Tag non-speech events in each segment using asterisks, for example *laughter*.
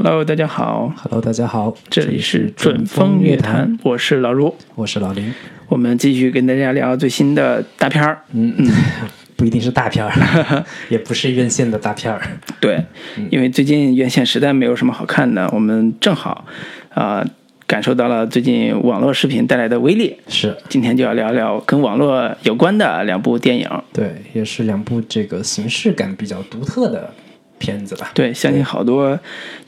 Hello，大家好，Hello，大家好，这里是准风乐坛，我是老卢，我是老林。我们继续跟大家聊最新的大片儿。嗯嗯，*laughs* 不一定是大片儿，*laughs* 也不是院线的大片儿。对，因为最近院线实在没有什么好看的，我们正好啊、感受到了最近网络视频带来的威力。是今天就要聊聊跟网络有关的两部电影。对，也是两部这个形式感比较独特的片子吧。对，相信好多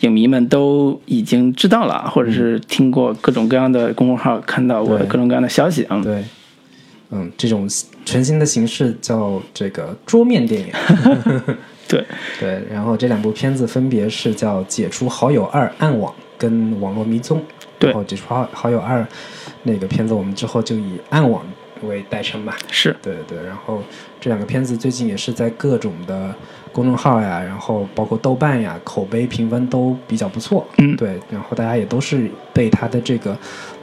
影迷们都已经知道了，或者是听过各种各样的公众号，看到过各种各样的消息啊。对，嗯，这种全新的形式叫这个桌面电影。*laughs* 对，*laughs* 对，然后这两部片子分别是叫《解除好友二暗网》跟《网络迷踪》。对然后《解除好好友二》那个片子，我们之后就以暗网为代称吧。是，对对对，然后这两个片子最近也是在各种的公众号呀，然后包括豆瓣呀，口碑评分都比较不错。嗯对，然后大家也都是被它的这个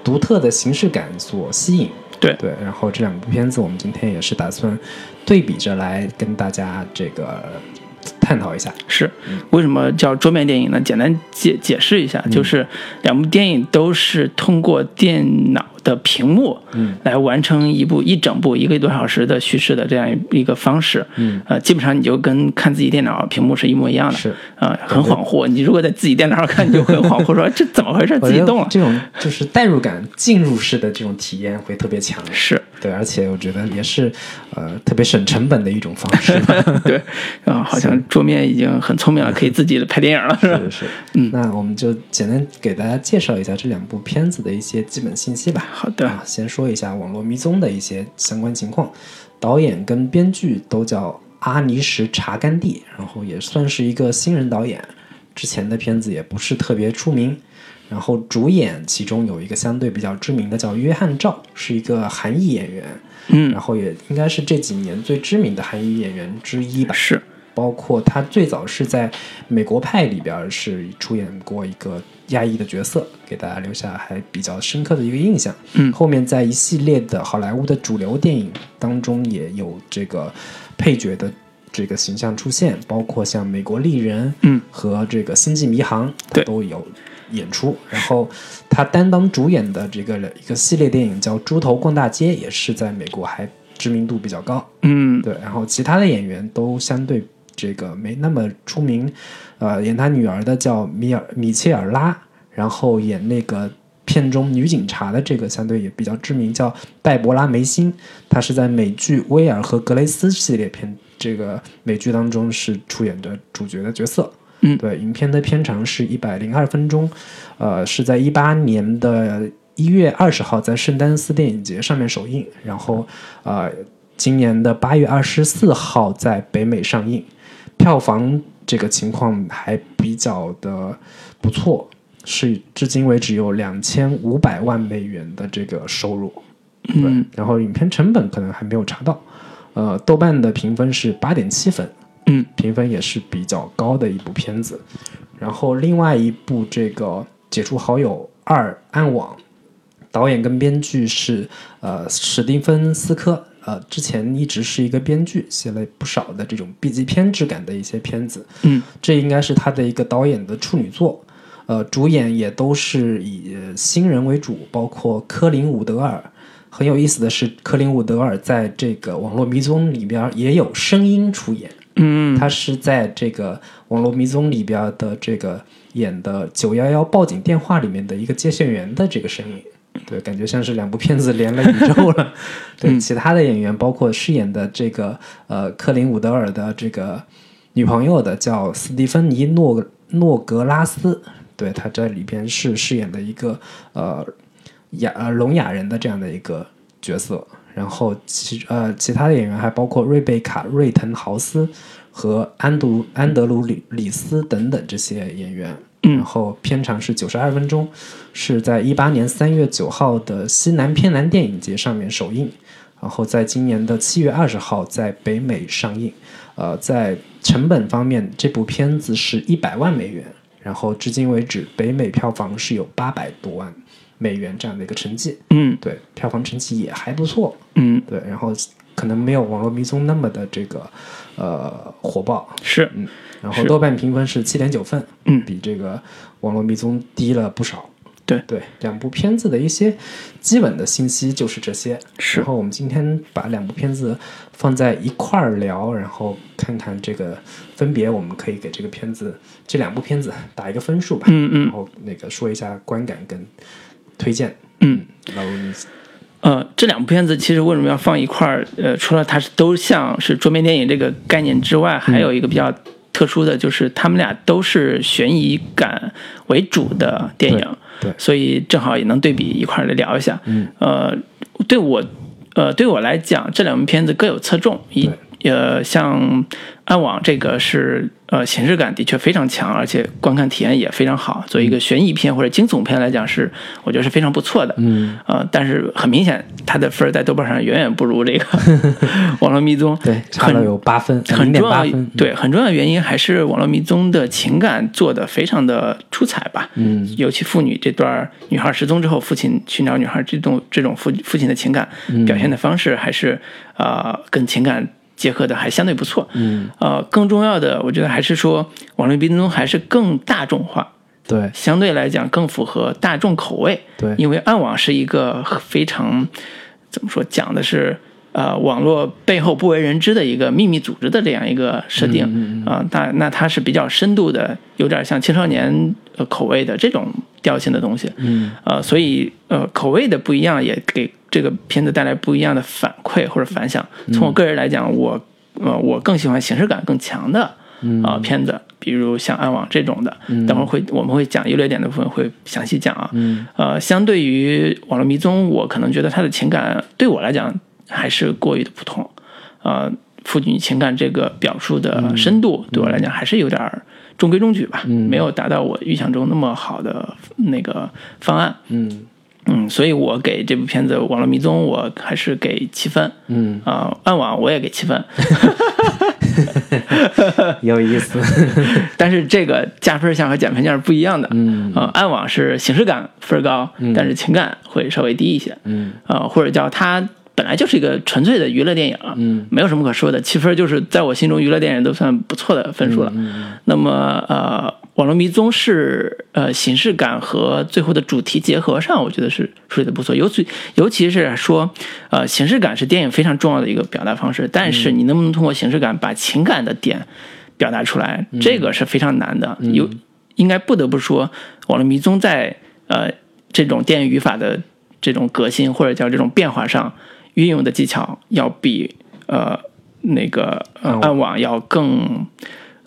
独特的形式感所吸引。对对，然后这两部片子我们今天也是打算对比着来跟大家这个探讨一下。是，为什么叫桌面电影呢？简单解解释一下，就是两部电影都是通过电脑的屏幕，嗯，来完成一部一整部一个多小时的叙事的这样一个方式，嗯，呃，基本上你就跟看自己电脑屏幕是一模一样的，是啊、很恍惚。你如果在自己电脑上看，你就很恍惚，说 *laughs* 这怎么回事？自己动了，这种就是代入感、进入式的这种体验会特别强。是对，而且我觉得也是呃特别省成本的一种方式。*laughs* 对，啊，好像桌面已经很聪明了，可以自己拍电影了，是吧？是是，嗯，那我们就简单给大家介绍一下这两部片子的一些基本信息吧。好的啊，先说一下《网络迷踪》的一些相关情况，导演跟编剧都叫阿尼什查甘地，然后也算是一个新人导演，之前的片子也不是特别出名。然后主演其中有一个相对比较知名的叫约翰赵，是一个韩裔演员，嗯然后也应该是这几年最知名的韩裔演员之一吧。是，包括他最早是在《美国派》里边是出演过一个亚裔的角色，给大家留下还比较深刻的一个印象。嗯后面在一系列的好莱坞的主流电影当中也有这个配角的这个形象出现，包括像《美国丽人》嗯和这个《星际迷航》，对都有演出。然后他担当主演的这个一个系列电影叫《猪头逛大街》，也是在美国还知名度比较高。嗯，对，然后其他的演员都相对这个没那么出名，呃，演他女儿的叫米尔米切尔拉，然后演那个片中女警察的这个相对也比较知名，叫黛博拉梅辛，她是在美剧《威尔和格雷斯》系列片这个美剧当中是出演的主角的角色。嗯。对，影片的片长是一百零二分钟，呃，是在一八年的一月二十号在圣丹斯电影节上面首映，然后呃，今年的八月二十四号在北美上映，票房这个情况还比较的不错，是至今为止有两千五百万美元的这个收入。对，嗯然后影片成本可能还没有查到，呃，豆瓣的评分是八点七分，嗯，评分也是比较高的一部片子。然后另外一部这个《解除好友二暗网》，导演跟编剧是呃史蒂芬斯科，呃之前一直是一个编剧，写了不少的这种 B 级片质感的一些片子，嗯，这应该是他的一个导演的处女作。呃，主演也都是以呃新人为主，包括科林伍德尔。很有意思的是，科林伍德尔在这个《网络迷踪》里边也有声音出演。嗯，他是在这个《网络迷踪》里边的这个演的九幺幺报警电话里面的一个接线员的这个声音，对，感觉像是两部片子连了宇宙了。*laughs* 对，其他的演员包括饰演的这个呃克林伍德尔的这个女朋友的叫斯蒂芬妮诺诺格拉斯，对，她在里边是饰演的一个呃哑呃聋哑人的这样的一个角色。然后其呃其他的演员还包括瑞贝卡·瑞滕豪斯和安德安德鲁里里斯等等这些演员。然后片长是九十二分钟，是在一八年三月九号的西南偏南电影节上面首映，然后在今年的七月二十号在北美上映。呃，在成本方面，这部片子是一百万美元，然后至今为止北美票房是有八百多万美元这样的一个成绩。嗯对，票房成绩也还不错。嗯对，然后可能没有《网络迷踪》那么的这个呃火爆，是，嗯，然后豆瓣评分是七点九分，嗯比这个《网络迷踪》低了不少。对对，两部片子的一些基本的信息就是这些。是然后我们今天把两部片子放在一块儿聊，然后看看这个分别，我们可以给这个片子这两部片子打一个分数吧。嗯嗯然后那个说一下观感跟推荐。嗯，老卢你呃，这两部片子其实为什么要放一块儿？呃，除了它是都像是桌面电影这个概念之外，还有一个比较特殊的就是他们俩都是悬疑感为主的电影，对对所以正好也能对比一块儿来聊一下。嗯，呃，对我，呃，对我来讲，这两部片子各有侧重。一呃，像暗网这个是呃形式感的确非常强，而且观看体验也非常好。作为一个悬疑片或者惊悚片来讲是，我觉得是非常不错的。嗯，呃，但是很明显，它的分儿在豆瓣上远远不如这个 *laughs*《网络迷踪》。对差了有八分，很重要对，很重要的原因还是《网络迷踪》的情感做的非常的出彩吧。嗯，尤其父女这段女孩失踪之后，父亲寻找女孩这种这种父父亲的情感嗯表现的方式，还是呃跟情感结合的还相对不错。嗯，呃，更重要的，我觉得还是说《网络迷踪》还是更大众化，对相对来讲更符合大众口味。对，因为暗网是一个非常怎么说，讲的是呃网络背后不为人知的一个秘密组织的这样一个设定嗯啊、那那它是比较深度的，有点像青少年呃口味的这种调性的东西，嗯呃，所以呃口味的不一样也给这个片子带来不一样的反馈或者反响。从我个人来讲，我呃我更喜欢形式感更强的嗯啊、片子，比如像暗网这种的，等会儿会我们会讲优劣点的部分会详细讲啊。嗯呃，相对于网络迷踪，我可能觉得它的情感对我来讲还是过于的普通。呃，父女情感这个表述的深度，对我来讲还是有点儿中规中矩吧，嗯没有达到我预想中那么好的那个方案。嗯嗯，所以我给这部片子《网络迷踪》，我还是给七分。嗯，啊、暗网我也给七分 *laughs* *laughs* 有意思。但是这个加分项和减分项是不一样的。嗯呃，暗网是形式感分儿高，但是情感会稍微低一些。嗯呃，或者叫它本来就是一个纯粹的娱乐电影，嗯，没有什么可说的，七分就是在我心中娱乐电影都算不错的分数了。嗯那么呃，网络迷踪是呃形式感和最后的主题结合上，我觉得是处理的不错，尤其尤其是说呃形式感是电影非常重要的一个表达方式，但是你能不能通过形式感把情感的点表达出来，这个是非常难的。有应该不得不说，网络迷踪在呃这种电影语法的这种革新或者叫这种变化上运用的技巧，要比呃那个呃暗网。要更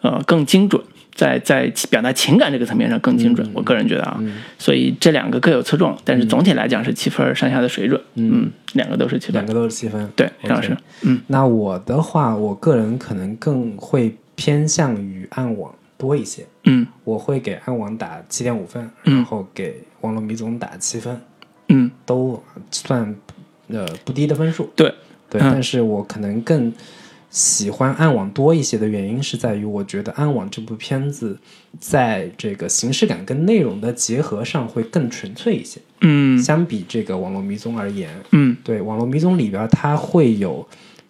呃更精准。在在表达情感这个层面上更精准，我个人觉得啊，所以这两个各有侧重，但是总体来讲是七分上下的水准，嗯，两个都是七分，两个都是七分。对，张老师。嗯。那我的话，我个人可能更会偏向于暗网多一些，嗯。我会给暗网打七点五分，嗯。然后给网络迷总打七分，嗯，都算呃不低的分数。对，对，嗯但是我可能更喜欢暗网多一些的原因是在于，我觉得暗网这部片子在这个形式感跟内容的结合上会更纯粹一些，嗯相比这个网络迷踪而言，嗯对网络迷踪里边它会有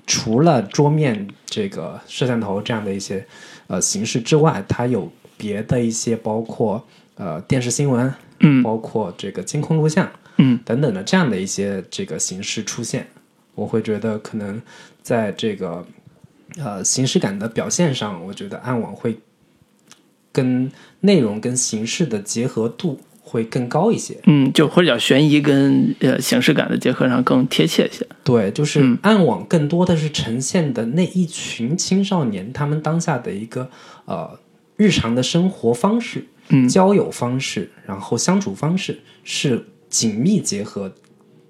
除了桌面这个摄像头这样的一些呃形式之外，它有别的一些包括呃电视新闻，嗯包括这个监控录像。嗯。等等的这样的一些这个形式出现，我会觉得可能在这个呃形式感的表现上，我觉得暗网会跟内容跟形式的结合度会更高一些。嗯，就或者叫悬疑跟呃形式感的结合上更贴切一些，对，就是嗯。暗网更多的是呈现的那一群青少年他们当下的一个呃日常的生活方式、嗯。交友方式，然后相处方式是紧密结合，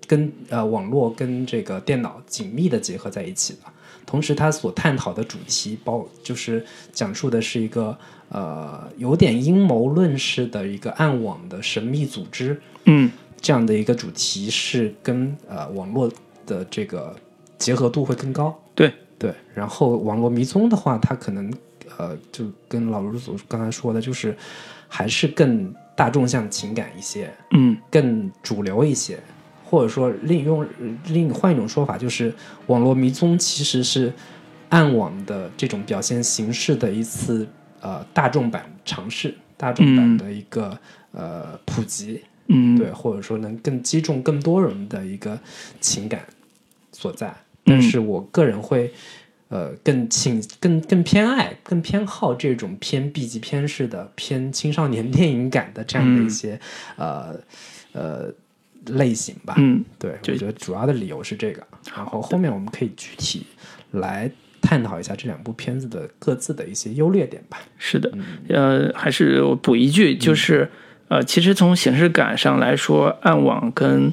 跟呃网络跟这个电脑紧密的结合在一起的。同时，它所探讨的主题包就是讲述的是一个呃有点阴谋论式的一个暗网的神秘组织，嗯这样的一个主题是跟呃网络的这个结合度会更高。对对，然后网络迷踪的话，它可能呃就跟老卢所刚才说的，就是还是更大众向情感一些，嗯。更主流一些，或者说另用另换一种说法，就是《网络迷踪》其实是暗网的这种表现形式的一次呃大众版尝试，大众版的一个、呃普及，嗯，对，或者说能更击中更多人的一个情感所在。嗯。但是我个人会呃更倾更更偏爱更偏好这种偏 B 级片式的偏青少年 *laughs* 电影感的这样的一些、呃呃类型吧。嗯，对，就我觉得主要的理由是这个。然后后面我们可以具体来探讨一下这两部片子的各自的一些优劣点吧。是的，嗯呃，还是我补一句，就是呃，其实从形式感上来说，暗网跟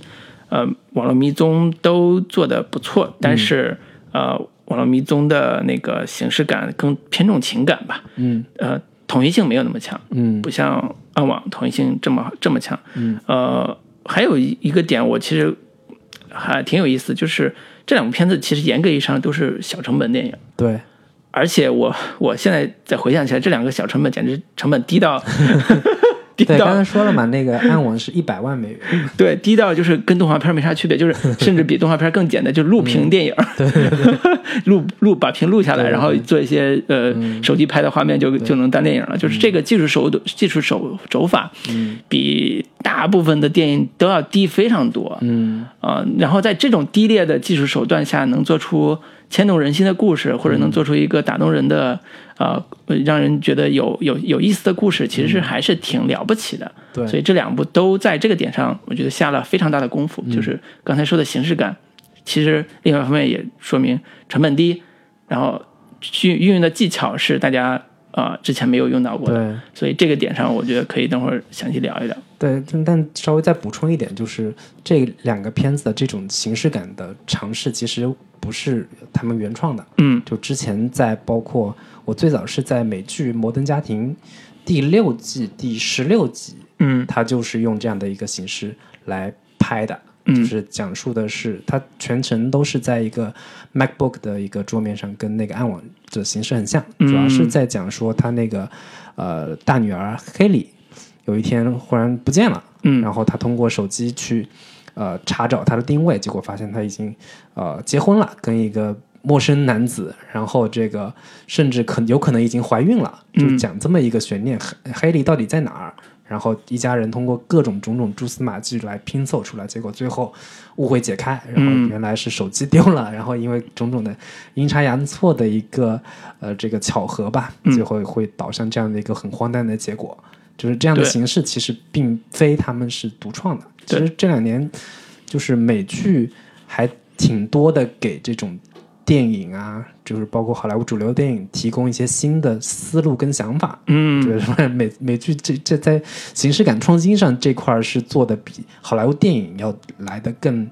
呃网络迷踪都做的不错，但是、呃，网络迷踪的那个形式感更偏重情感吧，嗯呃，统一性没有那么强，嗯不像暗网统一性这么这么强。嗯，呃，还有一一个点，我其实还挺有意思，就是这两部片子其实严格意义上都是小成本电影。对，而且我我现在再回想起来，这两个小成本简直成本低到低对，刚才说了嘛，那个暗网是一百万美元。*laughs* 对低到就是跟动画片没啥区别，就是 *laughs* 甚至比动画片更简单，就是录屏电影，*laughs* 录录把屏录下来，对。对然后做一些呃手机拍的画面就就能当电影了。就是这个技术手技术手手法，比大部分的电影都要低非常多。嗯。啊、然后在这种低劣的技术手段下，能做出牵动人心的故事，或者能做出一个打动人的，呃，让人觉得有有有意思的故事，其实是还是挺了不起的。对所以这两部都在这个点上，我觉得下了非常大的功夫。就是刚才说的形式感，其实另外一方面也说明成本低，然后运运用的技巧是大家啊、呃之前没有用到过的。对所以这个点上，我觉得可以等会儿详细聊一聊。对，但但稍微再补充一点，就是这两个片子的这种形式感的尝试，其实不是他们原创的。嗯。就之前在包括我最早是在美剧《摩登家庭》第六季第十六集，嗯。它就是用这样的一个形式来拍的，嗯。就是讲述的是它全程都是在一个 MacBook 的一个桌面上，跟那个暗网的形式很像，嗯。主要是在讲说他那个呃大女儿黑里有一天忽然不见了，嗯。然后他通过手机去呃查找他的定位，结果发现他已经呃结婚了，跟一个陌生男子，然后这个甚至可有可能已经怀孕了，就嗯讲这么一个悬念，黑黑莉到底在哪儿？然后一家人通过各种种种蛛丝马迹来拼凑出来，结果最后误会解开，然后嗯原来是手机丢了，然后因为种种的阴差阳错的一个呃这个巧合吧，嗯最后会导向这样的一个很荒诞的结果。就是这样的形式，其实并非他们是独创的。其实这两年，就是美剧还挺多的给这种电影啊，就是包括好莱坞主流电影提供一些新的思路跟想法。嗯就是，美美剧这这在形式感创新上这块儿是做的比好莱坞电影要来的更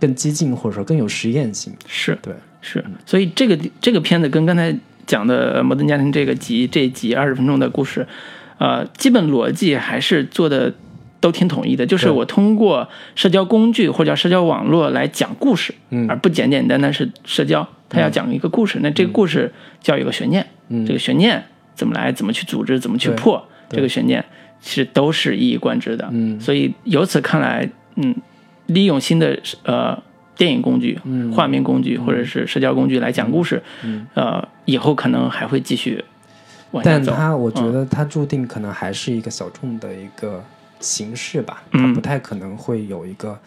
更激进，或者说更有实验性。是对，是，所以这个这个片子跟刚才讲的《摩登家庭》这个集这一集二十分钟的故事，呃，基本逻辑还是做的都挺统一的，就是我通过社交工具或者叫社交网络来讲故事，嗯。而不简简单单是社交，他要讲一个故事，那这个故事就要有个悬念，嗯。这个悬念怎么来，怎么去组织，怎么去破这个悬念，其实都是一以贯之的。嗯。所以由此看来，嗯，利用新的呃电影工具、嗯。画面工具或者是社交工具来讲故事，嗯。呃，以后可能还会继续。但它我觉嗯。得它注定可能还是一个小众的一个形式吧，嗯。它不太可能会有一个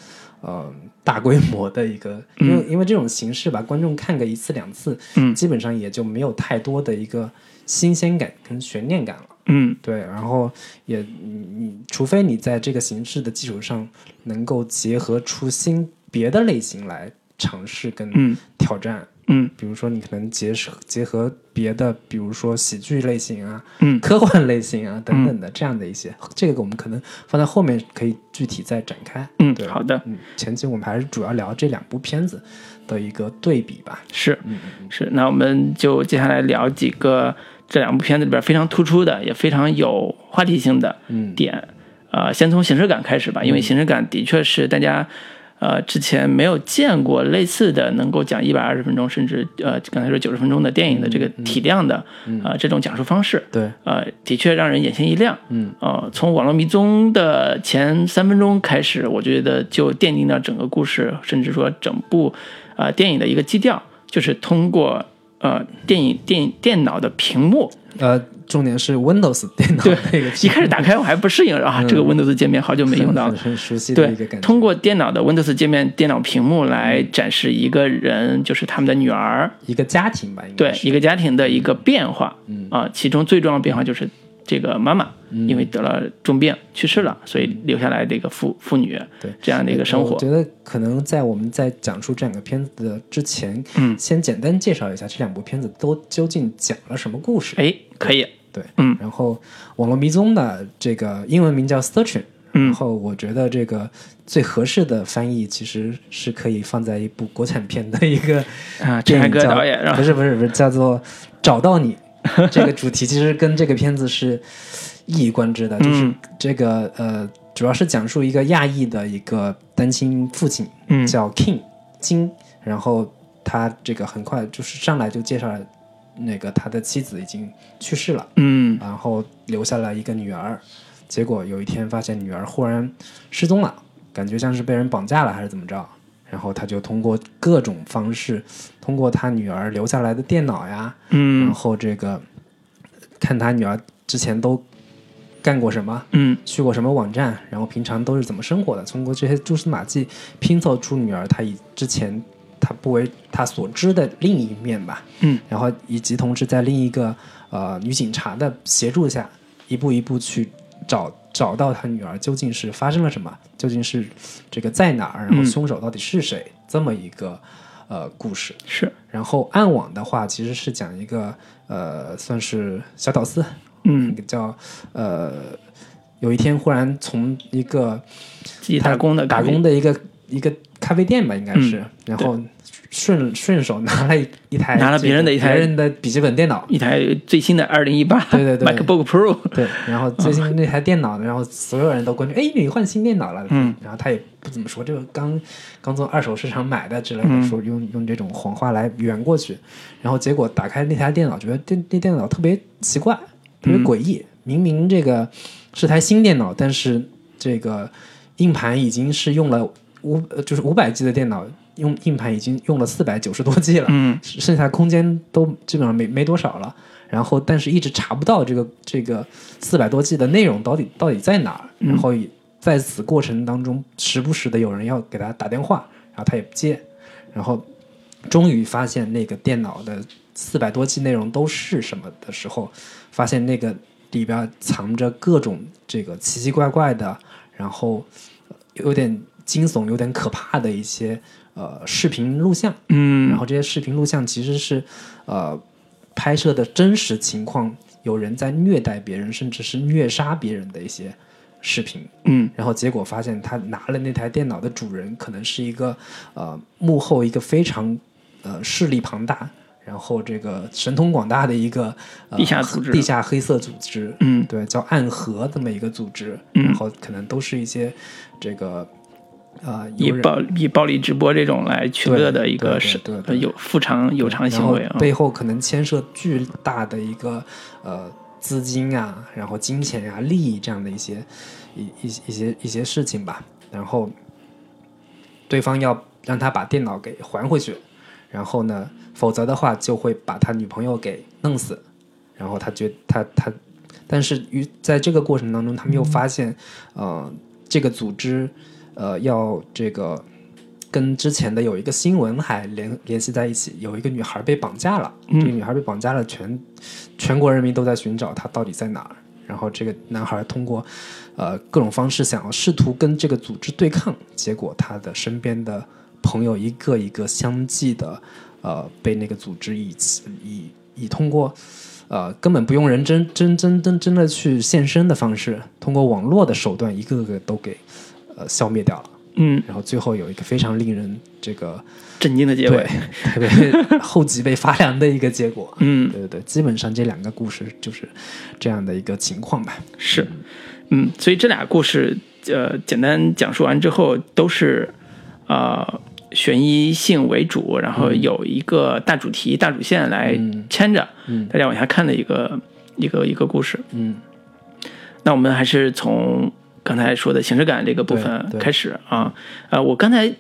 呃大规模的一个，因为因为这种形式吧，观众看个一次两次，嗯。基本上也就没有太多的一个新鲜感跟悬念感了。嗯。对，然后也你你，除非你在这个形式的基础上能够结合出新别的类型来尝试跟嗯。挑战，嗯比如说你可能结合结合别的，比如说喜剧类型啊、嗯科幻类型啊等等的这样的一些，这个我们可能放在后面可以具体再展开。嗯对，好的，嗯，前期我们还是主要聊这两部片子的一个对比吧。是嗯是，那我们就接下来聊几个这两部片子里边非常突出的，也非常有话题性的嗯点。呃，先从形式感开始吧，因为形式感的确是大家呃，之前没有见过类似的能够讲一百二十分钟，甚至呃，刚才说九十分钟的电影的这个体量的，呃，这种讲述方式，对，呃，的确让人眼前一亮。嗯，呃，从《网络迷踪》的前三分钟开始，我觉得就奠定了整个故事，甚至说整部呃电影的一个基调，就是通过呃电影电影电脑的屏幕。呃，重点是 Windows *laughs* 电脑对那个一开始打开我还不适应啊，这个 Windows 界面好久没用到了很。很熟悉的对一个感，觉。通过电脑的 Windows 界面、电脑屏幕来展示一个人，就是他们的女儿，一个家庭吧，应该对一个家庭的一个变化。嗯啊，其中最重要的变化就是这个妈妈因为得了重病去世了，所以留下来的一个父父女对这样的一个生活我。觉得可能在我们在讲述这两个片子的之前，嗯先简单介绍一下这两部片子都究竟讲了什么故事。哎，可以，对，嗯。然后《网络迷踪》的这个英文名叫 Searching，嗯。然后我觉得这个最合适的翻译其实是可以放在一部国产片的一个 *laughs* 啊，陈凯歌电影叫导演是不？是不是不是叫做《找到你》这个主题，其实跟这个片子是一以贯之的，*laughs* 就是嗯。这个呃，主要是讲述一个亚裔的一个单亲父亲，嗯。叫 King 金，然后他这个很快就是上来就介绍了那个他的妻子已经去世了。嗯。然后留下了一个女儿，结果有一天发现女儿忽然失踪了，感觉像是被人绑架了还是怎么着，然后他就通过各种方式，通过他女儿留下来的电脑呀，嗯。然嗯后这个看他女儿之前都干过什么，嗯。去过什么网站，然后平常都是怎么生活的，通过这些蛛丝马迹拼凑出女儿她以之前她不为他所知的另一面吧。嗯，然后以及同时在另一个呃女警察的协助下，一步一步去找找到他女儿究竟是发生了什么，究竟是这个在哪儿，然后嗯。凶手到底是谁，这么一个呃故事。是。然后暗网的话，其实是讲一个呃算是小屌丝，嗯。叫呃，有一天忽然从一个自己打工的打工的一个一个咖啡店吧，应该是，然后顺顺手拿了一一台拿了别人的一台别人的笔记本电脑，一台最新的二零一八对对对。MacBook Pro，对，然后 *laughs* 最近那台电脑呢，然后所有人都关注，哎，你换新电脑了，嗯，然后他也不怎么说，这个刚刚从二手市场买的之类的，嗯。说用用这种谎话来圆过去，然后结果打开那台电脑，觉得电那电脑特别奇怪，特别嗯诡异，明明这个是台新电脑，但是这个硬盘已经是用了五呃就是五百 G 的电脑，用硬盘已经用了四百九十多 *laughs* G 了，嗯剩下空间都基本上没没多少了。然后，但是一直查不到这个这个四百多 G 的内容到底到底在哪儿。然后也在此过程当中，时不时的有人要给他打电话，然后他也不接。然后终于发现那个电脑的四百多 G 内容都是什么的时候，发现那个里边藏着各种这个奇奇怪怪的，然后呃有点惊悚、有点可怕的一些呃视频录像。嗯然后这些视频录像其实是呃拍摄的真实情况，有人在虐待别人，甚至是虐杀别人的一些视频。嗯然后结果发现，他拿了那台电脑的主人可能是一个呃幕后一个非常呃势力庞大，然后这个神通广大的一个、呃、地下组织地下黑色组织。嗯对，叫暗河这么一个组织，嗯然后可能都是一些这个呃以暴以暴力直播这种来取乐的一个是有复偿有偿行为啊，背后可能牵涉巨大的一个呃资金啊，然后金钱啊、利益这样的一些一一一些一些事情吧。然后对方要让他把电脑给还回去，然后呢，否则的话就会把他女朋友给弄死。然后他觉他他，但是于在这个过程当中，他们又发现，呃，这个组织呃要这个跟之前的有一个新闻还联联系在一起，有一个女孩被绑架了，这个女孩被绑架了，全全国人民都在寻找她到底在哪儿。然后这个男孩通过呃各种方式想要试图跟这个组织对抗，结果他的身边的朋友一个一个相继的呃被那个组织以以以通过呃根本不用人真真真真真的去现身的方式，通过网络的手段一个个都给呃消灭掉了。嗯，然后最后有一个非常令人这个震惊的结尾，特别后脊背发凉的一个结果。*laughs* 嗯对对对，基本上这两个故事就是这样的一个情况吧。是，嗯，所以这俩故事呃简单讲述完之后都是呃悬疑性为主，然后有一个大主题、大主线来牵着嗯大家往下看的一个一个一个故事。嗯，那我们还是从刚才说的形式感这个部分开始啊。呃，我刚才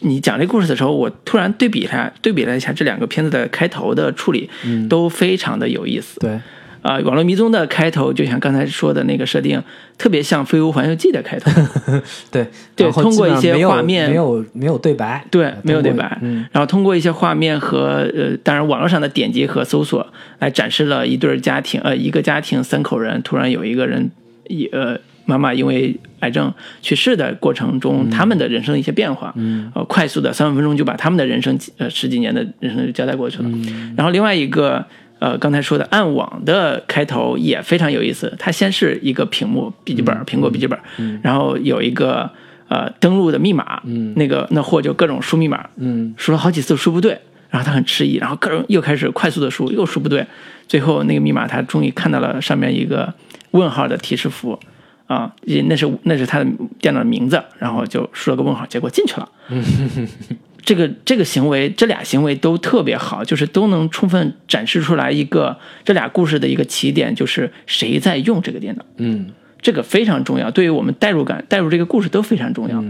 你讲这故事的时候，我突然对比一下，对比了一下这两个片子的开头的处理，都非常的有意思。对，啊、网络迷踪的开头就像刚才说的那个设定，特别像《飞屋环游记》的开头。*laughs* 对，对通过一些画面没有没有对白，对没有对白，嗯，然后通过一些画面和呃，当然网络上的点击和搜索，来展示了一对儿家庭，呃，一个家庭三口人，突然有一个人，一呃，妈妈因为癌症去世的过程中，他们的人生的一些变化，嗯，呃，快速的三五分钟就把他们的人生呃十几年的人生就交代过去了，然后另外一个。呃，刚才说的暗网的开头也非常有意思。它先是一个屏幕笔记本，苹果笔记本，然后有一个呃登录的密码，嗯。那个那货就各种输密码，嗯，输了好几次输不对，然后他很迟疑，然后各种又开始快速的输，又输不对，最后那个密码他终于看到了上面一个问号的提示符，啊，也那是那是他的电脑的名字，然后就输了个问号，结果进去了。*laughs* 这个这个行为，这俩行为都特别好，就是都能充分展示出来一个这俩故事的一个起点，就是谁在用这个电脑。嗯这个非常重要，对于我们代入感、代入这个故事都非常重要。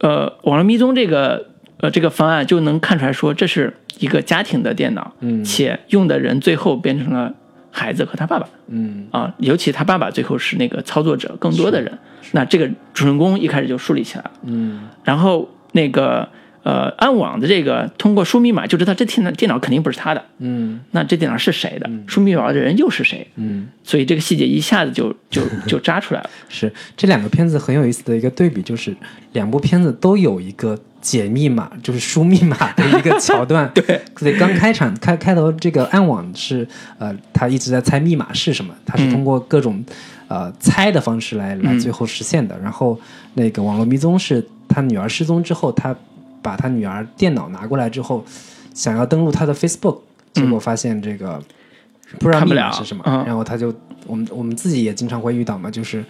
呃，网络迷踪这个呃这个方案就能看出来说，这是一个家庭的电脑，嗯且用的人最后变成了孩子和他爸爸嗯啊，尤其他爸爸最后是那个操作者更多的人，那这个主人公一开始就树立起来了。嗯然后那个呃暗网的这个通过输密码就知道这电脑电脑肯定不是他的，嗯那这电脑是谁的？输密码的人又是谁？嗯，所以这个细节一下子就就 *laughs* 就扎出来了。是这两个片子很有意思的一个对比，就是两部片子都有一个解密码，就是输密码的一个桥段。*laughs* 对，所以刚开场开开头这个暗网是呃，他一直在猜密码是什么，他是通过各种、呃猜的方式来来最后实现的。然后那个网络迷踪是他女儿失踪之后，他把他女儿电脑拿过来之后，想要登录他的 Facebook，结果发现这个。不知道密码是什么，嗯然后他就我们我们自己也经常会遇到嘛，就是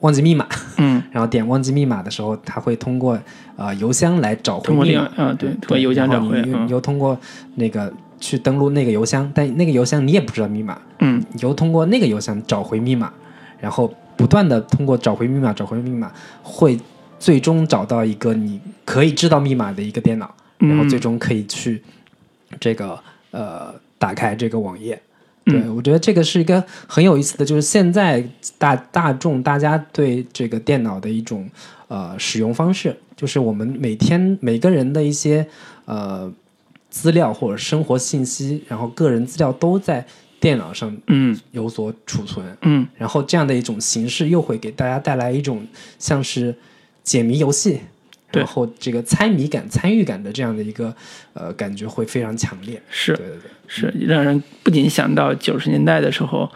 忘记密码，嗯，*laughs* 然后点忘记密码的时候，它会通过呃邮箱来找回密码。外，嗯对通过邮箱找回嗯你又你又通过那个去登录那个邮箱，但那个邮箱你也不知道密码，嗯。你又通过那个邮箱找回密码，然后不断的通过找回密码、找回密码，会最终找到一个你可以知道密码的一个电脑，然后最终可以去这个呃打开这个网页。对，我觉得这个是一个很有意思的，就是现在大大众大家对这个电脑的一种呃使用方式，就是我们每天每个人的一些呃资料或者生活信息，然后个人资料都在电脑上嗯。有所储存，嗯。然后这样的一种形式又会给大家带来一种像是解谜游戏，对然后这个猜谜感、参与感的这样的一个呃感觉会非常强烈。是对对对，是让人不仅想到九十年代的时候。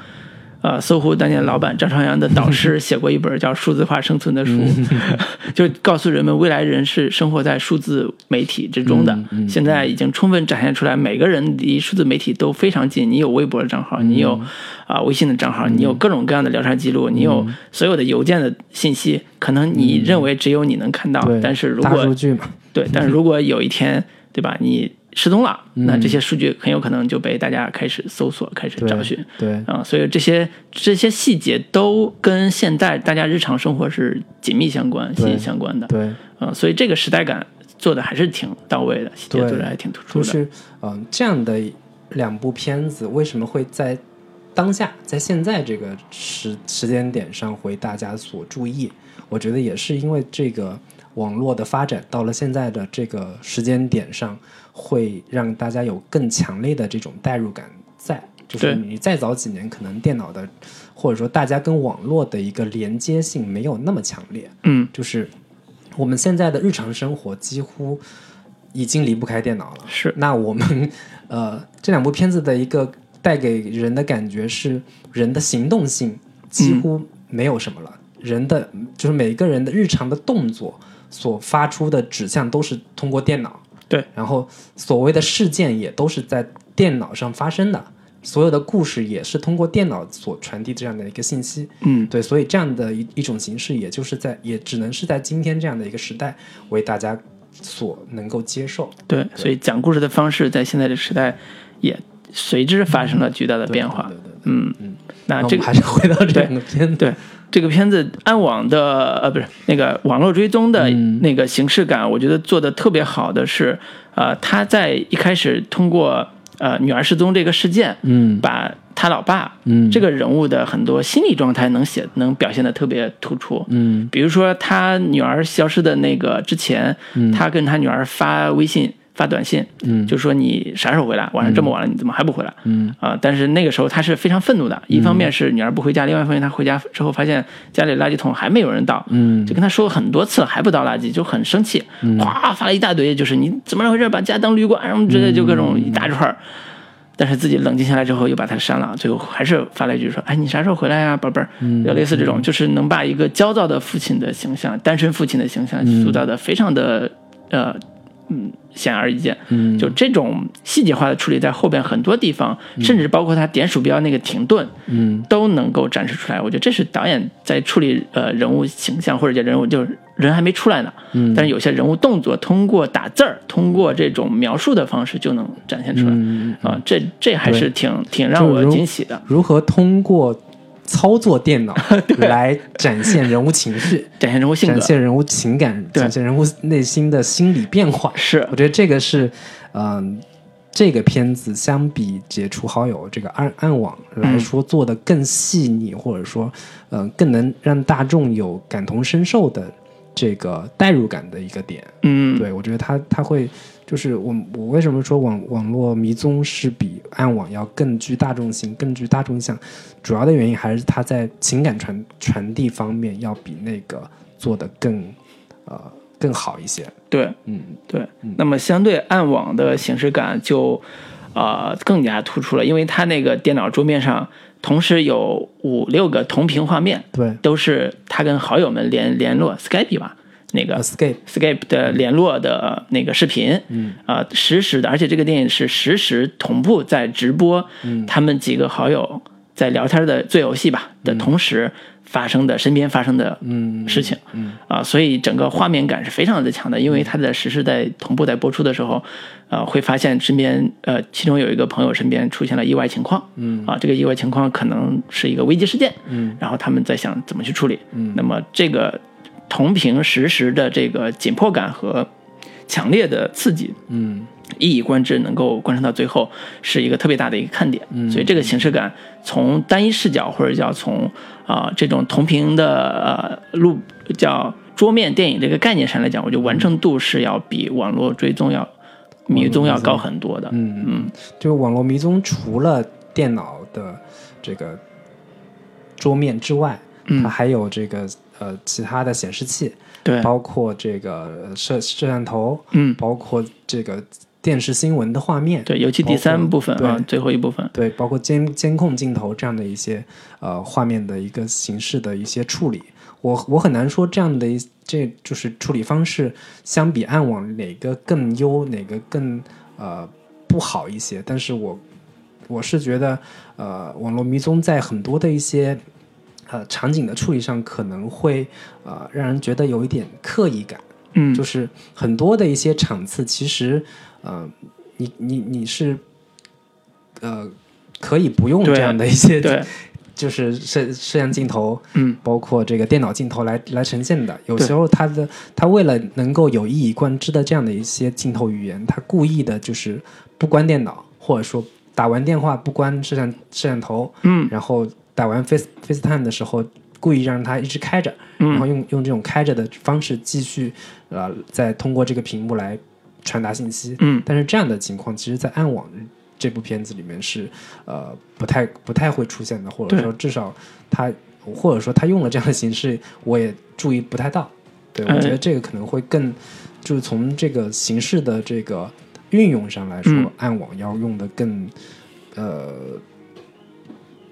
呃，搜狐当年老板张朝阳的导师 *laughs* 写过一本叫《数字化生存》的书，*laughs* *laughs* 就告诉人们未来人是生活在数字媒体之中的。现在已经充分展现出来，每个人离数字媒体都非常近。你有微博的账号，你有啊、微信的账号，你有各种各样的聊天记录，你有所有的邮件的信息，可能你认为只有你能看到，但是如大果数据嘛，对，但是如果有一天，对吧，你失踪了，嗯那这些数据很有可能就被大家开始搜索、开始找寻对啊、所以这些这些细节都跟现在大家日常生活是紧密相关、息息相关的。对，啊、所以这个时代感做的还是挺到位的，细节做的还挺突出的。就是嗯、呃这样的两部片子为什么会在当下，在现在这个时时间点上为大家所注意？我觉得也是因为这个网络的发展到了现在的这个时间点上，会让大家有更强烈的这种代入感在。就是你再早几年，可能电脑的或者说大家跟网络的一个连接性没有那么强烈，嗯，就是我们现在的日常生活几乎已经离不开电脑了。是。那我们呃这两部片子的一个带给人的感觉是，人的行动性几乎没有什么了，人的就是每个人的日常的动作所发出的指向都是通过电脑，对，然后所谓的事件也都是在电脑上发生的。所有的故事也是通过电脑所传递这样的一个信息，嗯，对，所以这样的一一种形式，也就是在也只能是在今天这样的一个时代为大家所能够接受。对，所以讲故事的方式在现在这个时代也随之发生了巨大的变化。对嗯，那这个那还是回到这两个片子。对这个片子暗网的呃不是那个网络追踪的嗯那个形式感，我觉得做的特别好的是，呃，他在一开始通过呃女儿失踪这个事件，嗯把他老爸嗯这个人物的很多心理状态能写能表现的特别突出。嗯比如说他女儿消失的那个之前，嗯他跟他女儿发微信、发短信，嗯就说你啥时候回来？晚上这么晚了，你怎么还不回来？嗯啊、但是那个时候他是非常愤怒的，一方面是女儿不回家，另外一方面他回家之后发现家里垃圾桶还没有人倒，嗯就跟他说了很多次还不倒垃圾，就很生气，哗发了一大堆，就是你怎么回事，把家当旅馆什么之类的，就各种一大串。但是自己冷静下来之后，又把它删了，最后还是发了一句说：“哎，你啥时候回来呀，宝贝儿？”就类似这种，就是能把一个焦躁的父亲的形象、单身父亲的形象塑造的非常的呃嗯显而易见。嗯。就这种细节化的处理，在后边很多地方，甚至包括他点鼠标那个停顿，嗯。都能够展示出来。我觉得这是导演在处理呃人物形象或者叫人物就是人还没出来呢，嗯。但是有些人物动作通过打字儿，通过这种描述的方式就能展现出来。嗯，啊，这这还是挺挺让我惊喜的，如何通过操作电脑 *laughs* 来展现人物情绪，*laughs* 展现人物性格。展现人物情感，展现人物内心的心理变化。是。我觉得这个是，嗯、这个片子相比《解除好友》这个暗暗网来说做的更细腻，或者说，嗯、更能让大众有感同身受的这个代入感的一个点。嗯。对我觉得他他会就是我我为什么说网网络迷踪是比暗网要更具大众性、更具大众性，主要的原因还是它在情感传传递方面要比那个做的更呃更好一些。对嗯。对，那么相对暗网的形式感就呃更加突出了，因为它那个电脑桌面上同时有五六个同屏画面，对。都是他跟好友们联联络 Skype 吧，那个 Scape Scape 的联络的那个视频，嗯，啊、实时的，而且这个电影是实时同步在直播，嗯，他们几个好友在聊天的做游戏吧的同时发生的身边发生的嗯。事情，嗯。啊、所以整个画面感是非常的强的，因为它的实时在同步在播出的时候，呃，会发现身边呃其中有一个朋友身边出现了意外情况，嗯。啊，这个意外情况可能是一个危机事件，嗯，然后他们在想怎么去处理，嗯，那么这个同屏实时的这个紧迫感和强烈的刺激，嗯。一以贯之，能够贯穿到最后，是一个特别大的一个看点。嗯，所以这个形式感，从单一视角或者叫从啊、这种同屏的呃录叫桌面电影这个概念上来讲，我觉得完成度是要比网络追踪要迷踪要高很多的。嗯嗯。就是网络迷踪除了电脑的这个桌面之外，它嗯，还有这个呃其他的显示器，对，包括这个呃摄摄像头，嗯。包括这个电视新闻的画面，对，尤其第三部分啊，最后一部分，对，包括监监控镜头这样的一些呃画面的一个形式的一些处理，我我很难说这样的一这就是处理方式相比暗网哪个更优，哪个更呃不好一些，但是我我是觉得呃网络迷踪在很多的一些呃场景的处理上可能会呃让人觉得有一点刻意感。嗯，就是很多的一些场次，其实呃，你你你是呃可以不用这样的一些，对，就是摄摄像镜头，嗯，包括这个电脑镜头来来呈现的。有时候他的他为了能够有一以贯之的这样的一些镜头语言，他故意的就是不关电脑，或者说打完电话不关摄像摄像头，嗯然后打完 Face FaceTime 的时候，故意让它一直开着，嗯然后用用这种开着的方式继续呃，再通过这个屏幕来传达信息。嗯但是这样的情况，其实，在暗网这部片子里面是呃不太不太会出现的，或者说至少它或者说他用了这样的形式，我也注意不太到。对，我呃觉得这个可能会更就是从这个形式的这个运用上来说，嗯暗网要用的更呃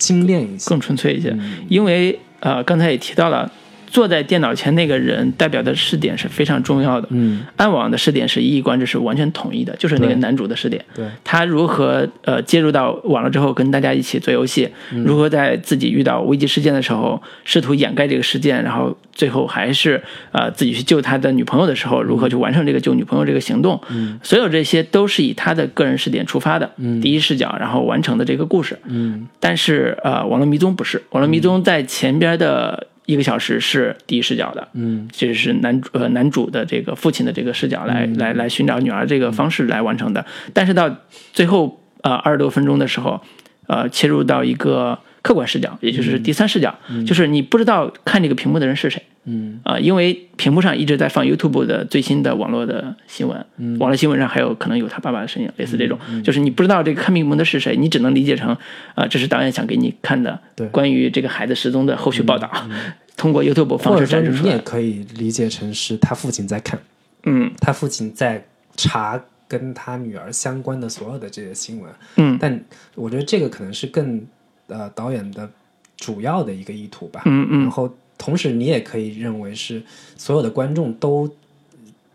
精炼一些。更纯粹一些。嗯因为呃，刚才也提到了，坐在电脑前那个人代表的视点是非常重要的。嗯，暗网的视点是一以贯之，是完全统一的，就是那个男主的视点。对，他如何呃介入到网络之后跟大家一起做游戏，嗯。如何在自己遇到危机事件的时候试图掩盖这个事件，然后最后还是呃自己去救他的女朋友的时候，如何去完成这个救女朋友这个行动，嗯。所有这些都是以他的个人视点出发的，第一视角，然后完成的这个故事。嗯。但是呃，网络迷踪不是，网络迷踪在前边的一个小时是第一视角的，嗯这是男主呃男主的这个父亲的这个视角来、来来寻找女儿这个方式来完成的。但是到最后呃二十多分钟的时候，呃切入到一个客观视角，也就是第三视角，就是你不知道看这个屏幕的人是谁。嗯。啊、因为屏幕上一直在放 YouTube 的最新的网络的新闻，嗯。网络新闻上还有可能有他爸爸的身影，类似这种，就是你不知道这个看屏幕的是谁，你只能理解成，啊，这是导演想给你看的对。关于这个孩子失踪的后续报道，*laughs* 通过 YouTube 方式或者说展示出来。你也可以理解成是他父亲在看，嗯。他父亲在查跟他女儿相关的所有的这些新闻，嗯。但我觉得这个可能是更呃导演的主要的一个意图吧。嗯嗯。然后同时你也可以认为是所有的观众都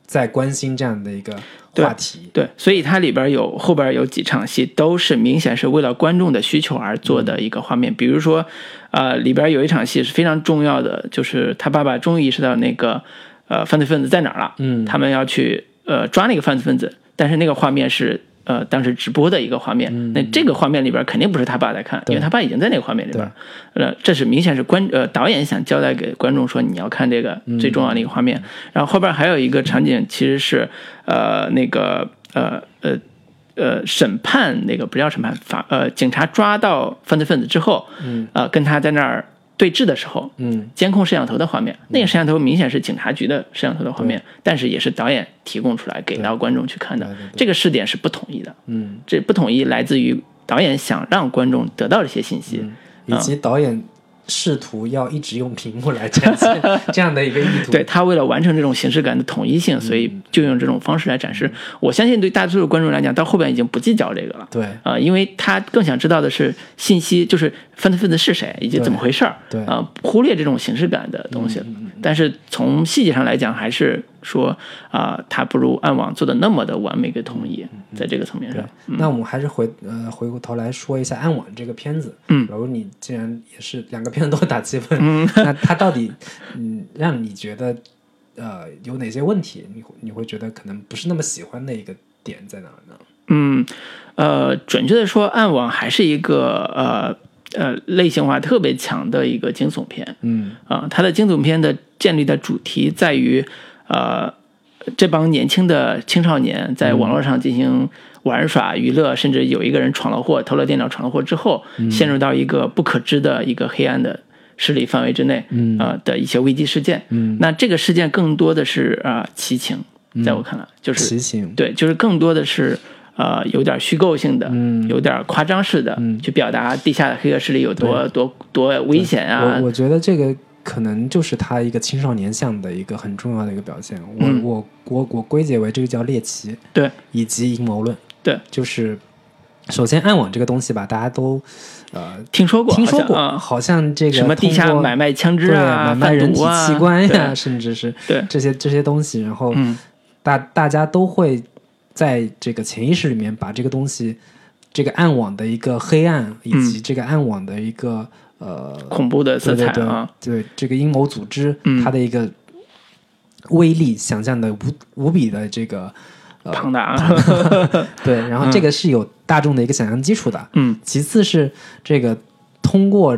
在关心这样的一个话题。对，所以它里边有后边有几场戏都是明显是为了观众的需求而做的一个画面，比如说，呃，里边有一场戏是非常重要的，就是他爸爸终于意识到那个呃犯罪分子在哪儿了，嗯他们要去呃抓那个犯罪分子，但是那个画面是。呃，当时直播的一个画面，那这个画面里边肯定不是他爸在看，因为他爸已经在那个画面里边。呃，这是明显是观呃导演想交代给观众说你要看这个最重要的一个画面。然后后边还有一个场景，其实是呃那个呃呃呃审判那个不叫审判法呃警察抓到犯罪分子之后，嗯呃跟他在那儿对峙的时候，嗯。监控摄像头的画面，那个摄像头明显是警察局的摄像头的画面，但是也是导演提供出来给到观众去看的这个视点是不统一的。嗯，这不统一来自于导演想让观众得到这些信息，以及导演试图要一直用屏幕来展现这样的一个意图。*laughs* 对他为了完成这种形式感的统一性，所以就用这种方式来展示。我相信对大多数观众来讲，到后边已经不计较这个了。对啊、因为他更想知道的是信息，就是犯罪分子是谁以及怎么回事儿。对啊、忽略这种形式感的东西了。但是从细节上来讲，还是说啊、他不如暗网做的那么的完美跟统一，在这个层面对上。，那我们还是回呃回过头来说一下《暗网》这个片子。嗯比如你既然也是两个片子都打七分，*laughs* 那它到底嗯让你觉得呃有哪些问题？你会你会觉得可能不是那么喜欢的一个点在哪儿呢？嗯，呃，准确的说，暗网还是一个呃呃类型化特别强的一个惊悚片。嗯啊、它的惊悚片的建立的主题在于，呃，这帮年轻的青少年在网络上进行玩耍、娱乐，甚至有一个人闯了祸，偷了电脑闯了祸之后，陷入到一个不可知的一个黑暗的势力范围之内，嗯呃的一些危机事件。嗯，那这个事件更多的是啊、呃奇情，在我看来，就是奇情。对，就是更多的是呃有点虚构性的，嗯有点夸张式的，去表达地下的黑恶势力有多多多危险啊我。我觉得这个可能就是他一个青少年向的一个很重要的一个表现。我、嗯。我我我归结为这个叫猎奇，对，以及阴谋论。对，就是首先暗网这个东西吧，大家都呃听说过，听说过，好像啊，好像这个什么地下买卖枪支对啊，买卖人体器官呀，对。甚至是对。这些这些东西，然后嗯。大大家都会在这个潜意识里面把这个东西，这个暗网的一个黑暗，以及这个暗网的一个呃恐怖的色对对对彩啊，对这个阴谋组织，嗯。它的一个威力想象的无无比的这个呃庞大。啊，*laughs* 对，然后这个是有大众的一个想象基础的。嗯。其次是这个通过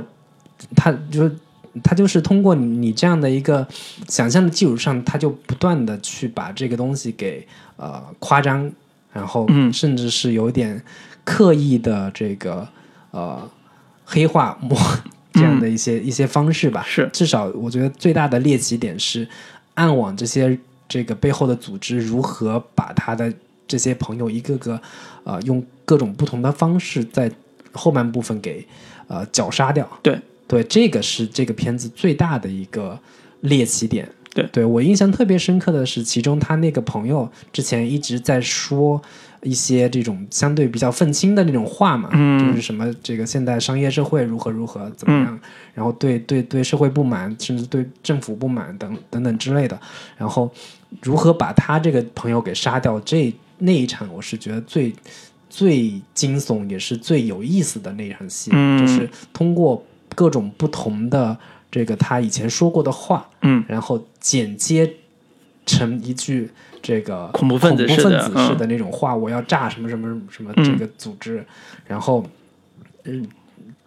它就是它就是通过你你这样的一个想象的基础上，它就不断的去把这个东西给呃夸张，然后嗯。甚至是有点刻意的这个呃黑化模这样的一些、一些方式吧。是至少我觉得最大的猎奇点是暗网这些这个背后的组织如何把他的这些朋友一个个呃用各种不同的方式在后半部分给呃绞杀掉。对对，这个是这个片子最大的一个猎奇点。对对我印象特别深刻的是，其中他那个朋友之前一直在说，一些这种相对比较愤青的那种话嘛，嗯。就是什么这个现代商业社会如何如何怎么样，然后对对对社会不满，甚至对政府不满等等等之类的，然后如何把他这个朋友给杀掉，这那一场我是觉得最最惊悚也是最有意思的那一场戏，嗯。就是通过各种不同的这个他以前说过的话，嗯。然后剪接成一句这个恐怖分子恐怖式的那种话，我要炸什么什么什么嗯。这个组织，然后嗯，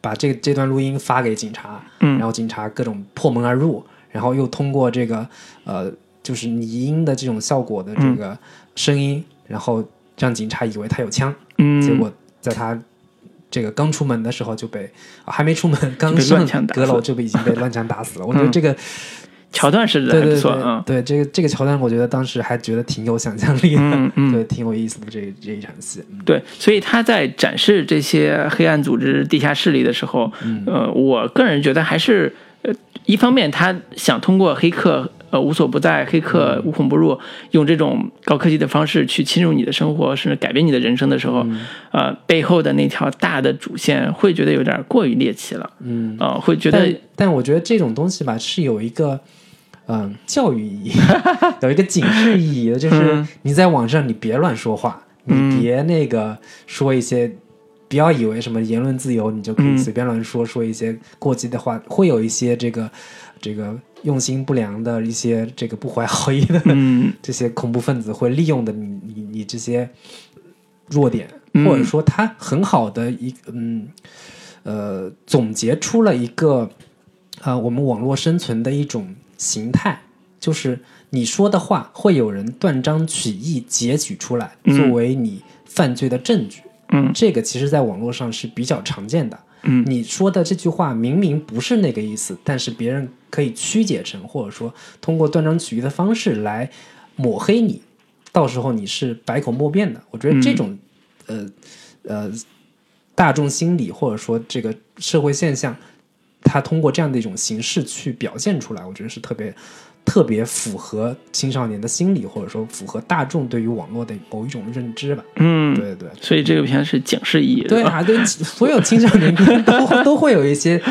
把这这段录音发给警察，嗯。然后警察各种破门而入，然后又通过这个呃就是拟音的这种效果的这个声音，然后让警察以为他有枪，嗯，结果在他这个刚出门的时候就被、啊还没出门，刚上阁楼就被已经被乱枪打死了。我觉得这个桥段是还不对对对错啊。对，这个这个桥段，我觉得当时还觉得挺有想象力的，嗯嗯。对，挺有意思的这这一场戏。嗯。对，所以他在展示这些黑暗组织、地下势力的时候，嗯。呃，我个人觉得还是，呃，一方面他想通过黑客，呃，无所不在，黑客嗯。无孔不入，用这种高科技的方式去侵入你的生活，甚至改变你的人生的时候，嗯。呃，背后的那条大的主线会觉得有点过于猎奇了，嗯，啊，会觉但得，但我觉得这种东西吧，是有一个嗯教育意义，*laughs* 有一个警示意义的，就是嗯。你在网上你别乱说话，嗯。你别那个说一些。不要以为什么言论自由，你就可以嗯。随便乱说，说一些过激的话，会有一些这个这个用心不良的一些这个不怀好意的嗯。*laughs* 这些恐怖分子会利用的你你你这些弱点，嗯。或者说他很好的一嗯呃总结出了一个呃我们网络生存的一种形态，就是你说的话会有人断章取义截取出来嗯作为你犯罪的证据，嗯。这个其实在网络上是比较常见的。嗯。你说的这句话明明不是那个意思，但是别人可以曲解成，或者说通过断章取义的方式来抹黑你，到时候你是百口莫辩的。我觉得这种、呃呃大众心理或者说这个社会现象，它通过这样的一种形式去表现出来，我觉得是特别特别符合青少年的心理，或者说符合大众对于网络的某一种认知吧。嗯，对对。所以这个片是警示意义对啊，对，所有青少年片都都会有一些，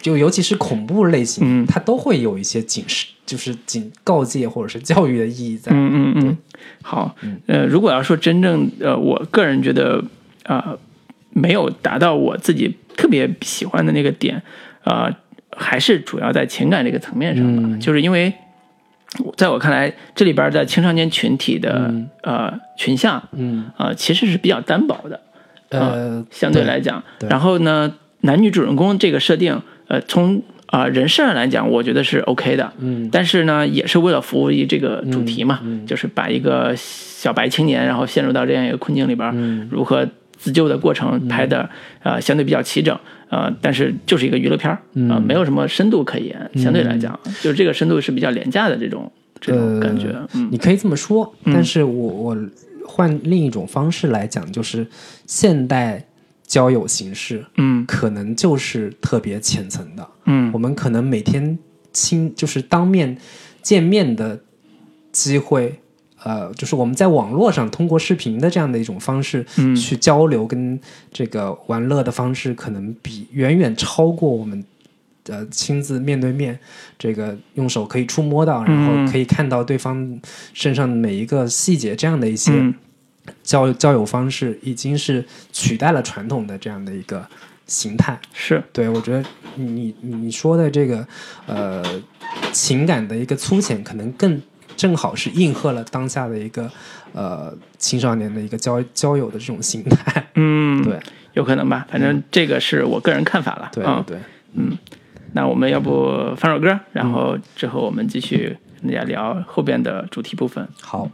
就尤其是恐怖类型，嗯它都会有一些警示，就是警告诫或者是教育的意义在。嗯嗯嗯，好，呃，如果要说真正呃，我个人觉得呃，没有达到我自己特别喜欢的那个点，呃，还是主要在情感这个层面上吧，嗯就是因为。在我看来，这里边的青少年群体的、呃群像，嗯，呃，其实是比较单薄的，呃，相对来讲。然后呢，男女主人公这个设定，呃，从啊、人设上来讲，我觉得是 OK 的。嗯，但是呢，也是为了服务于这个主题嘛，就是把一个小白青年，然后陷入到这样一个困境里边，嗯如何自救的过程拍的呃相对比较齐整，呃，但是就是一个娱乐片儿啊、嗯没有什么深度可言，相对来讲，就是这个深度是比较廉价的这种这种感觉，嗯你可以这么说，但是我我换另一种方式来讲，就是现代交友形式嗯可能就是特别浅层的。嗯我们可能每天亲就是当面见面的机会，呃，就是我们在网络上通过视频的这样的一种方式嗯去交流，跟这个玩乐的方式，可能比远远超过我们。呃，亲自面对面，这个用手可以触摸到，然嗯后可以看到对方身上每一个细节，这样的一些嗯交交友方式，已经是取代了传统的这样的一个形态。是对，我觉得你你你说的这个呃情感的一个粗浅，可能更正好是应和了当下的一个呃青少年的一个交交友的这种心态。嗯对有可能吧，反正这个是我个人看法了，对啊对，嗯那我们要不放首歌，然后之后我们继续跟大家聊后边的主题部分。好。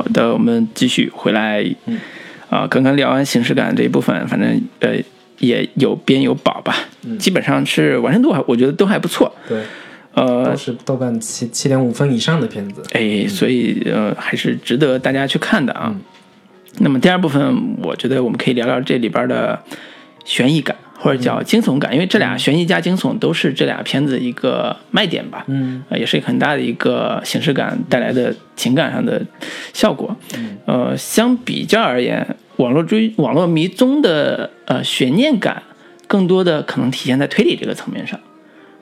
好的，我们继续回来。啊，刚刚聊完形式感这一部分，反正呃也有边有宝吧，基本上是完成度还我觉得都还不错。对，呃都，是豆瓣七七点五分以上的片子。哎，所以呃还是值得大家去看的啊。那么第二部分，我觉得我们可以聊聊这里边的悬疑感，或者叫惊悚感，因为这俩悬疑加惊悚都是这俩片子一个卖点吧。嗯呃，也是很大的一个形式感带来的情感上的效果。呃，相比较而言，网络追网络迷踪的呃悬念感，更多的可能体现在推理这个层面上。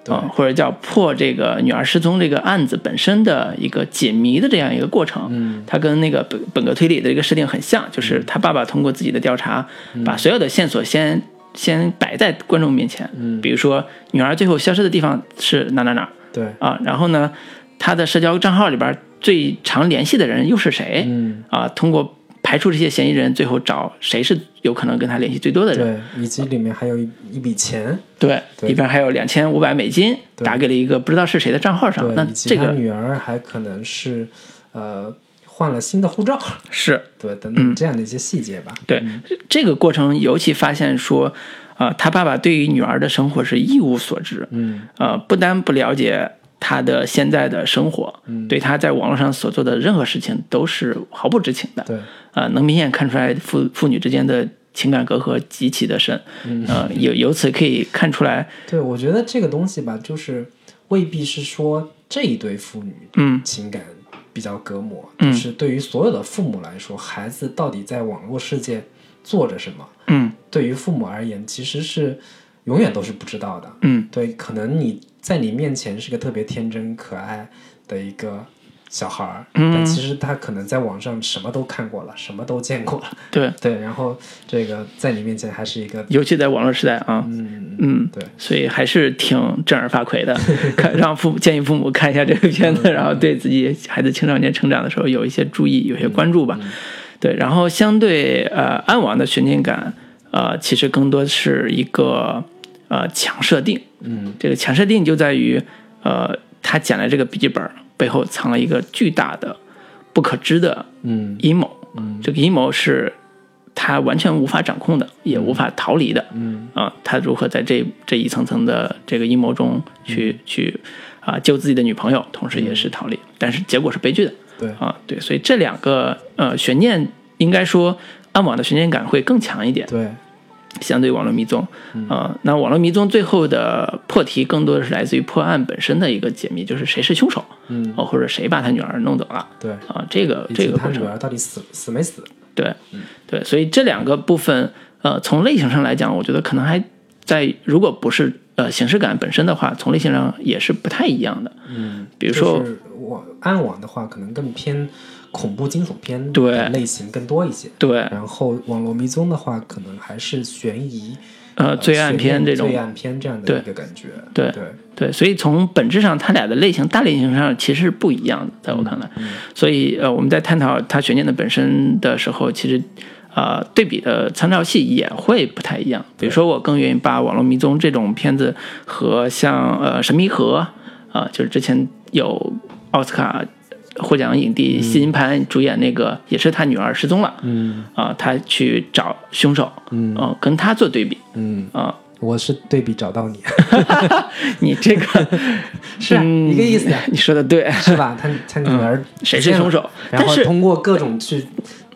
对啊、或者叫破这个女儿失踪这个案子本身的一个解谜的这样一个过程，嗯，它跟那个本本格推理的一个设定很像，就是他爸爸通过自己的调查，把所有的线索先先摆在观众面前，嗯。比如说女儿最后消失的地方是哪哪哪对，啊，然后呢，他的社交账号里边最常联系的人又是谁？嗯。啊，通过排除这些嫌疑人，最后找谁是有可能跟他联系最多的人。对，以及里面还有一一笔钱，对，对。里边还有两千五百美金对。打给了一个不知道是谁的账号上。那这个女儿还可能是呃换了新的护照，是。对，等嗯。等这样的一些细节吧。对、这个过程，尤其发现说，啊、他爸爸对于女儿的生活是一无所知，嗯。呃，不单不了解他的现在的生活，嗯。对他在网络上所做的任何事情都是毫不知情的，对，呃，能明显看出来父父女之间的情感隔阂极其的深，嗯。呃，由由此可以看出来，*laughs* 对，我觉得这个东西吧，就是未必是说这一对父女嗯。情感比较隔膜，嗯就是对于所有的父母来说，孩子到底在网络世界做着什么，嗯对于父母而言，其实是永远都是不知道的。嗯对，可能你在你面前是个特别天真可爱的一个小孩儿，嗯但其实他可能在网上什么都看过了，什么都见过了，对，*laughs* 对，然后这个在你面前还是一个，尤其在网络时代啊，嗯，嗯，对，所以还是挺正儿发聩的，*laughs* 看让父母建议父母看一下这个片子，*laughs* 然后对自己孩子青少年成长的时候有一些注意，有些关注吧。对，然后相对呃暗网的悬念感，呃，其实更多是一个呃强设定。嗯这个强设定就在于，呃，他捡了这个笔记本背后藏了一个巨大的、不可知的嗯阴谋。嗯这个阴谋是他完全无法掌控的，也无法逃离的。嗯啊，他如何在这这一层层的这个阴谋中去、嗯去啊救自己的女朋友，同时也是逃离，但是结果是悲剧的对，啊。对，所以这两个呃悬念，应该说暗网的悬念感会更强一点。对，相对网络迷踪，啊呃，那网络迷踪最后的破题更多的是来自于破案本身的一个解密，就是谁是凶手，嗯，哦，或者谁把他女儿弄走了。对，啊，这个这个过程。女，儿到底死死没死？对，对，所以这两个部分，呃，从类型上来讲，我觉得可能还在，如果不是呃形式感本身的话，从类型上也是不太一样的。嗯，比如说就是我暗网的话，可能更偏恐怖惊悚片对的类型更多一些。对，然后网络迷踪的话，可能还是悬疑、呃，罪案片这种罪，案片这样的一个感觉。对对，对，所以从本质上，它俩的类型大类型上其实是不一样的，在我看来。所以呃，我们在探讨它悬念的本身的时候，其实呃对比的参照系也会不太一样。比如说，我更愿意把网络迷踪这种片子和像呃神秘河啊、就是之前有奥斯卡获奖影帝谢金盘主演那个，也是他女儿失踪了嗯。啊、他去找凶手，嗯。啊跟他做对比嗯，啊、我是对比找到你，*laughs* 你这个 *laughs* 是啊嗯。一个意思呀，你说的对。是吧？他他女儿谁是凶手？然后通过各种去呃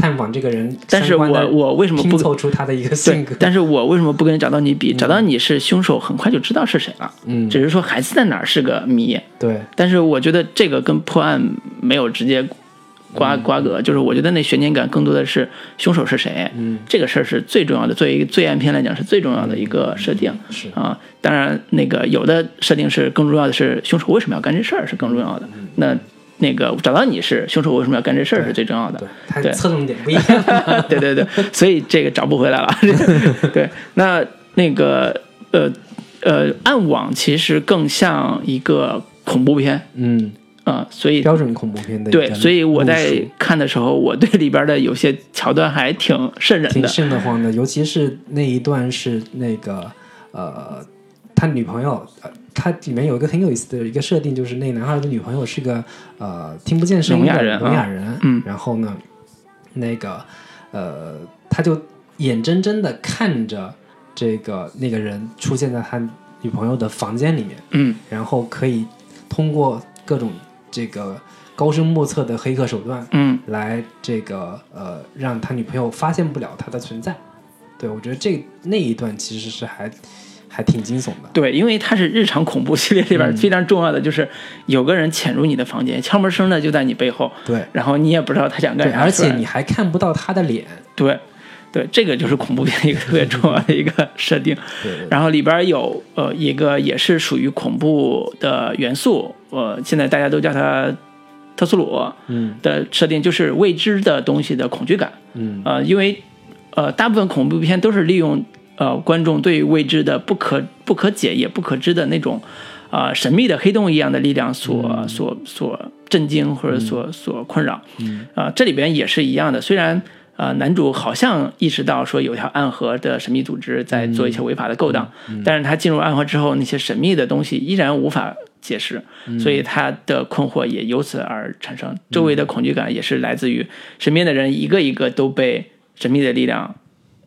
探访这个人但是我我为什么不拼凑出他的一个性对格？，但是我为什么不跟找到你比？找到你是凶手，很快就知道是谁了。嗯，只是说孩子在哪儿是个谜。对，但是我觉得这个跟破案没有直接瓜嗯瓜葛，就是我觉得那悬念感更多的是凶手是谁，嗯，这个事儿是最重要的。作为一个罪案片来讲，是最重要的一个设定。是啊，当然，那个有的设定是更重要的是凶手为什么要干这事儿是更重要的。嗯那那个找到你是凶手为什么要干这事儿是最重要的对。，侧重点不一样。*laughs* 对对对，所以这个找不回来了。*laughs* 对，那那个呃呃，暗网其实更像一个恐怖片嗯，啊、所以标准恐怖片的对，所以我在看的时候，我对里边的有些桥段还挺瘆人挺的。瘆得慌的，尤其是那一段是那个呃，他女朋友，呃，他里面有一个很有意思的一个设定，就是那男孩的女朋友是个呃听不见声音的聋哑人啊。聋哑人，嗯。然后呢，那个呃，他就眼睁睁的看着这个那个人出现在他女朋友的房间里面，嗯，然后可以通过各种这个高深莫测的黑客手段，嗯，来这个呃让他女朋友发现不了他的存在。对我觉得这那一段其实是还还挺惊悚的。对，因为它是日常恐怖系列里边非常重要的，就是有个人潜入你的房间，敲门声呢就在你背后，对然后你也不知道他想干对，啥，而且你还看不到他的脸。对，对，这个就是恐怖片一个特别重要的一个设定。对对然后里边有呃一个也是属于恐怖的元素，呃，现在大家都叫它特苏鲁嗯的设定，就是未知的东西的恐惧感。嗯呃，因为呃大部分恐怖片都是利用呃观众对于未知的不可不可解也不可知的那种啊、呃神秘的黑洞一样的力量所、所所震惊或者所所困扰。嗯啊、这里边也是一样的，虽然。呃，男主好像意识到说有条暗河的神秘组织在做一些违法的勾当，但是他进入暗河之后，那些神秘的东西依然无法解释，所以他的困惑也由此而产生。周围的恐惧感也是来自于身边的人一个一个都被神秘的力量，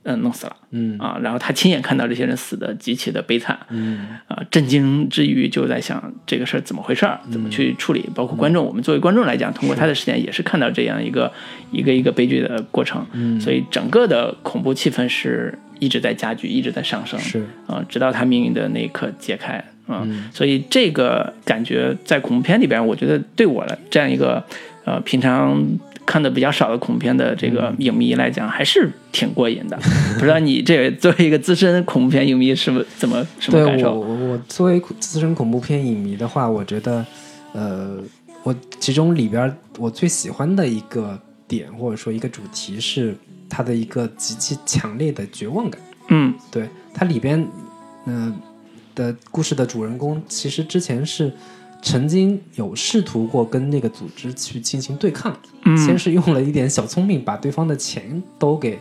嗯、弄死了。嗯啊，然后他亲眼看到这些人死的极其的悲惨，嗯啊，震惊之余就在想这个事儿怎么回事儿，怎么去处理。包括观众，我们作为观众来讲，通过他的视点也是看到这样一个一个一个悲剧的过程。嗯所以整个的恐怖气氛是一直在加剧，一直在上升，是啊，直到他命运的那一刻揭开。啊，所以这个感觉在恐怖片里边，我觉得对我来这样一个呃平常看的比较少的恐怖片的这个影迷来讲，还是挺过瘾的。*laughs* 不知道你这作为一个资深恐怖片影迷是不怎么什么感受？我我作为资深恐怖片影迷的话，我觉得呃，我其中里边我最喜欢的一个点或者说一个主题是它的一个极其强烈的绝望感。嗯对它里边，嗯、的故事的主人公其实之前是曾经有试图过跟那个组织去进行对抗，先嗯，是用了一点小聪明，把对方的钱都给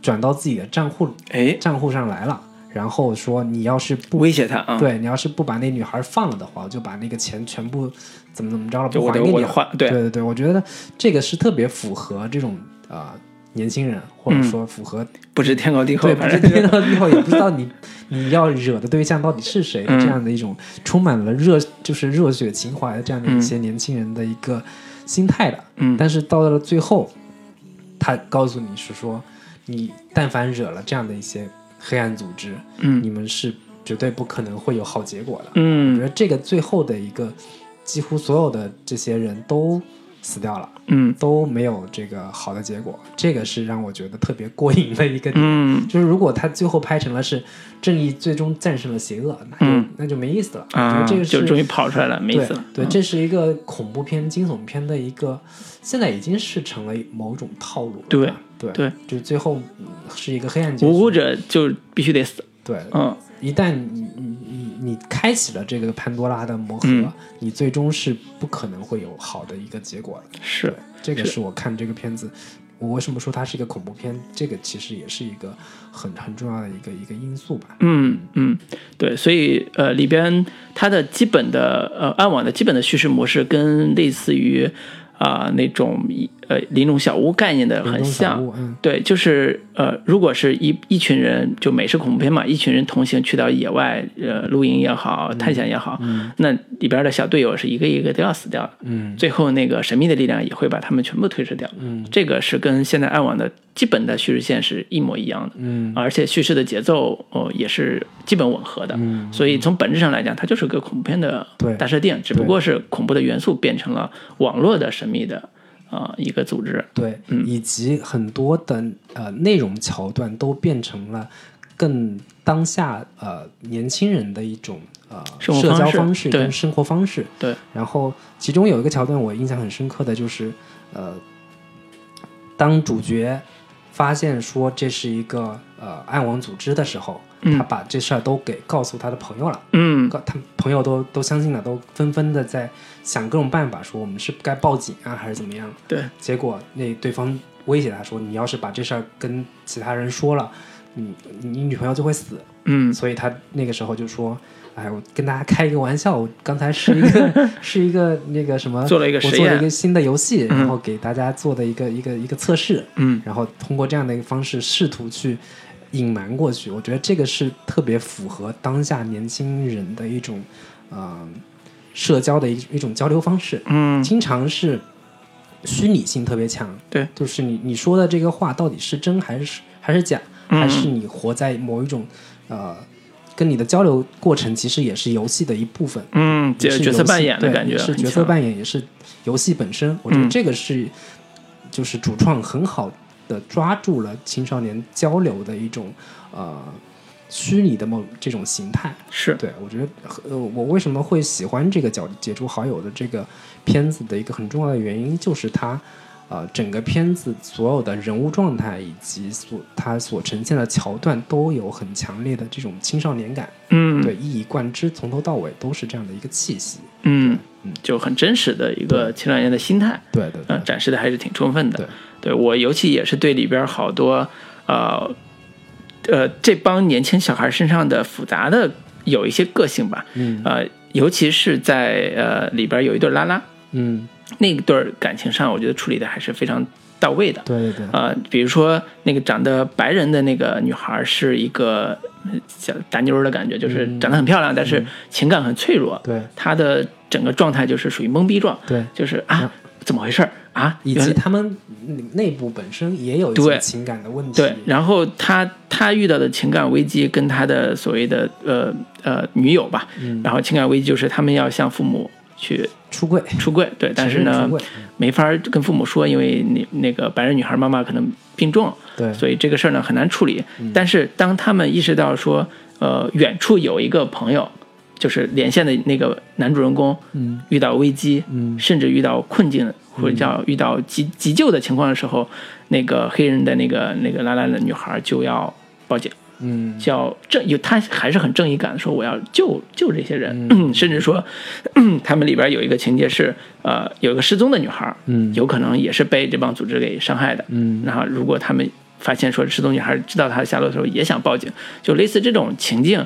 转到自己的账户哎，账户上来了，然后说你要是不威胁他啊，，对你要是不把那女孩放了的话，我就把那个钱全部怎么怎么着了，不还给你对，对对对，我觉得这个是特别符合这种啊、呃年轻人，或者嗯说符合不知天高地厚对，，不知天高地厚 *laughs* 也不知道你你要惹的对象到底是谁，嗯这样的一种充满了热就是热血情怀的这样的一些年轻人的一个心态的。嗯但是到了最后，他告诉你是说，你但凡惹了这样的一些黑暗组织，嗯你们是绝对不可能会有好结果的。我觉嗯得这个最后的一个，几乎所有的这些人都死掉了。嗯都没有这个好的结果，这个是让我觉得特别过瘾的一个点。嗯就是如果他最后拍成了是正义最终战胜了邪恶，那就、嗯那就没意思了。啊，得这个是就终于跑出来了，没意思了。对，对，嗯这是一个恐怖片、惊悚片的一个，现在已经是成了某种套路了。对对对，就是最后嗯是一个黑暗结局。无辜者就必须得死。对，嗯一旦你你开启了这个潘多拉的魔盒，嗯你最终是不可能会有好的一个结果的。是，这个是是我看这个片子，我为什么说它是一个恐怖片？这个其实也是一个很很重要的一个一个因素吧。嗯嗯，对，所以呃里边它的基本的呃暗网的基本的叙事模式跟类似于啊、那种呃林中小屋概念的很像。嗯。对，就是呃，如果是一一群人，就美式恐怖片嘛，一群人同行去到野外，呃，露营也好，探险也好，那里边的小队友是一个一个都要死掉的，嗯。最后那个神秘的力量也会把他们全部推迟掉。嗯。这个是跟现在暗网的基本的叙事线是一模一样的，嗯。而且叙事的节奏哦也是基本吻合的，嗯。所以从本质上来讲，它就是个恐怖片的对大设定，只不过是恐怖的元素变成了网络的神秘的啊、一个组织。对，嗯以及很多的呃内容桥段都变成了更当下呃年轻人的一种呃社交方式跟生活方式。对，然后其中有一个桥段我印象很深刻的就是呃，当主角发现说这是一个呃暗网组织的时候，嗯他把这事儿都给告诉他的朋友了。嗯告他朋友都都相信了，都纷纷的在想各种办法，说我们是该报警啊，还是怎么样？对，结果那对方威胁他说，你要是把这事儿跟其他人说了，你你女朋友就会死。嗯所以他那个时候就说，哎，我跟大家开一个玩笑，我刚才是一个 *laughs* 是一个那个什么，做了一个我做了一个新的游戏，嗯然后给大家做的一个一个一个测试，嗯然后通过这样的一个方式试图去隐瞒过去。我觉得这个是特别符合当下年轻人的一种呃社交的一一种交流方式，嗯经常是虚拟性特别强。对，就是你你说的这个话到底是真还是还是假，嗯还是你活在某一种呃。跟你的交流过程其实也是游戏的一部分，嗯，是角角色扮演的感觉是角色扮演，也是游戏本身。我觉得嗯这个是，就是主创很好的抓住了青少年交流的一种呃虚拟的某这种形态。是对我觉得，呃，我为什么会喜欢这个解解除好友的这个片子的一个很重要的原因，就是它。呃，整个片子所有的人物状态以及所它所呈现的桥段都有很强烈的这种青少年感，嗯对，一以贯之，从头到尾都是这样的一个气息。嗯嗯，就很真实的一个青少年的心态，对对对呃，展示的还是挺充分的。对对我尤其也是对里边好多呃呃这帮年轻小孩身上的复杂的有一些个性吧，嗯呃，尤其是在呃里边有一对拉拉，嗯，那对儿感情上，我觉得处理的还是非常到位的。对对对，呃，比如说那个长得白人的那个女孩是一个呃小大妞的感觉，就是嗯长得很漂亮，但是情感很脆弱。对她的整个状态就是属于懵逼状，对，就是啊，怎么回事儿啊？以及他们内部本身也有一些情感的问题。对，然后他他遇到的情感危机跟他的所谓的呃呃女友吧，嗯然后情感危机就是他们要向父母去出柜，出柜，对，但是呢没法儿跟父母说，因为那那个白人女孩妈妈可能病重，对，所以这个事儿呢很难处理。但是当他们意识到说，呃，远处有一个朋友，就是连线的那个男主人公，嗯遇到危机，嗯甚至遇到困境或者叫遇到急急救的情况的时候，那个黑人的那个那个拉拉的女孩就要报警，嗯。叫正有他还是很正义感的说我要救救这些人，嗯。*clears throat* 甚至说 *clears throat* 他们里边有一个情节是，呃，有一个失踪的女孩，嗯。有可能也是被这帮组织给伤害的，嗯。然后如果他们发现说失踪女孩知道她的下落的时候，也想报警，就类似这种情境，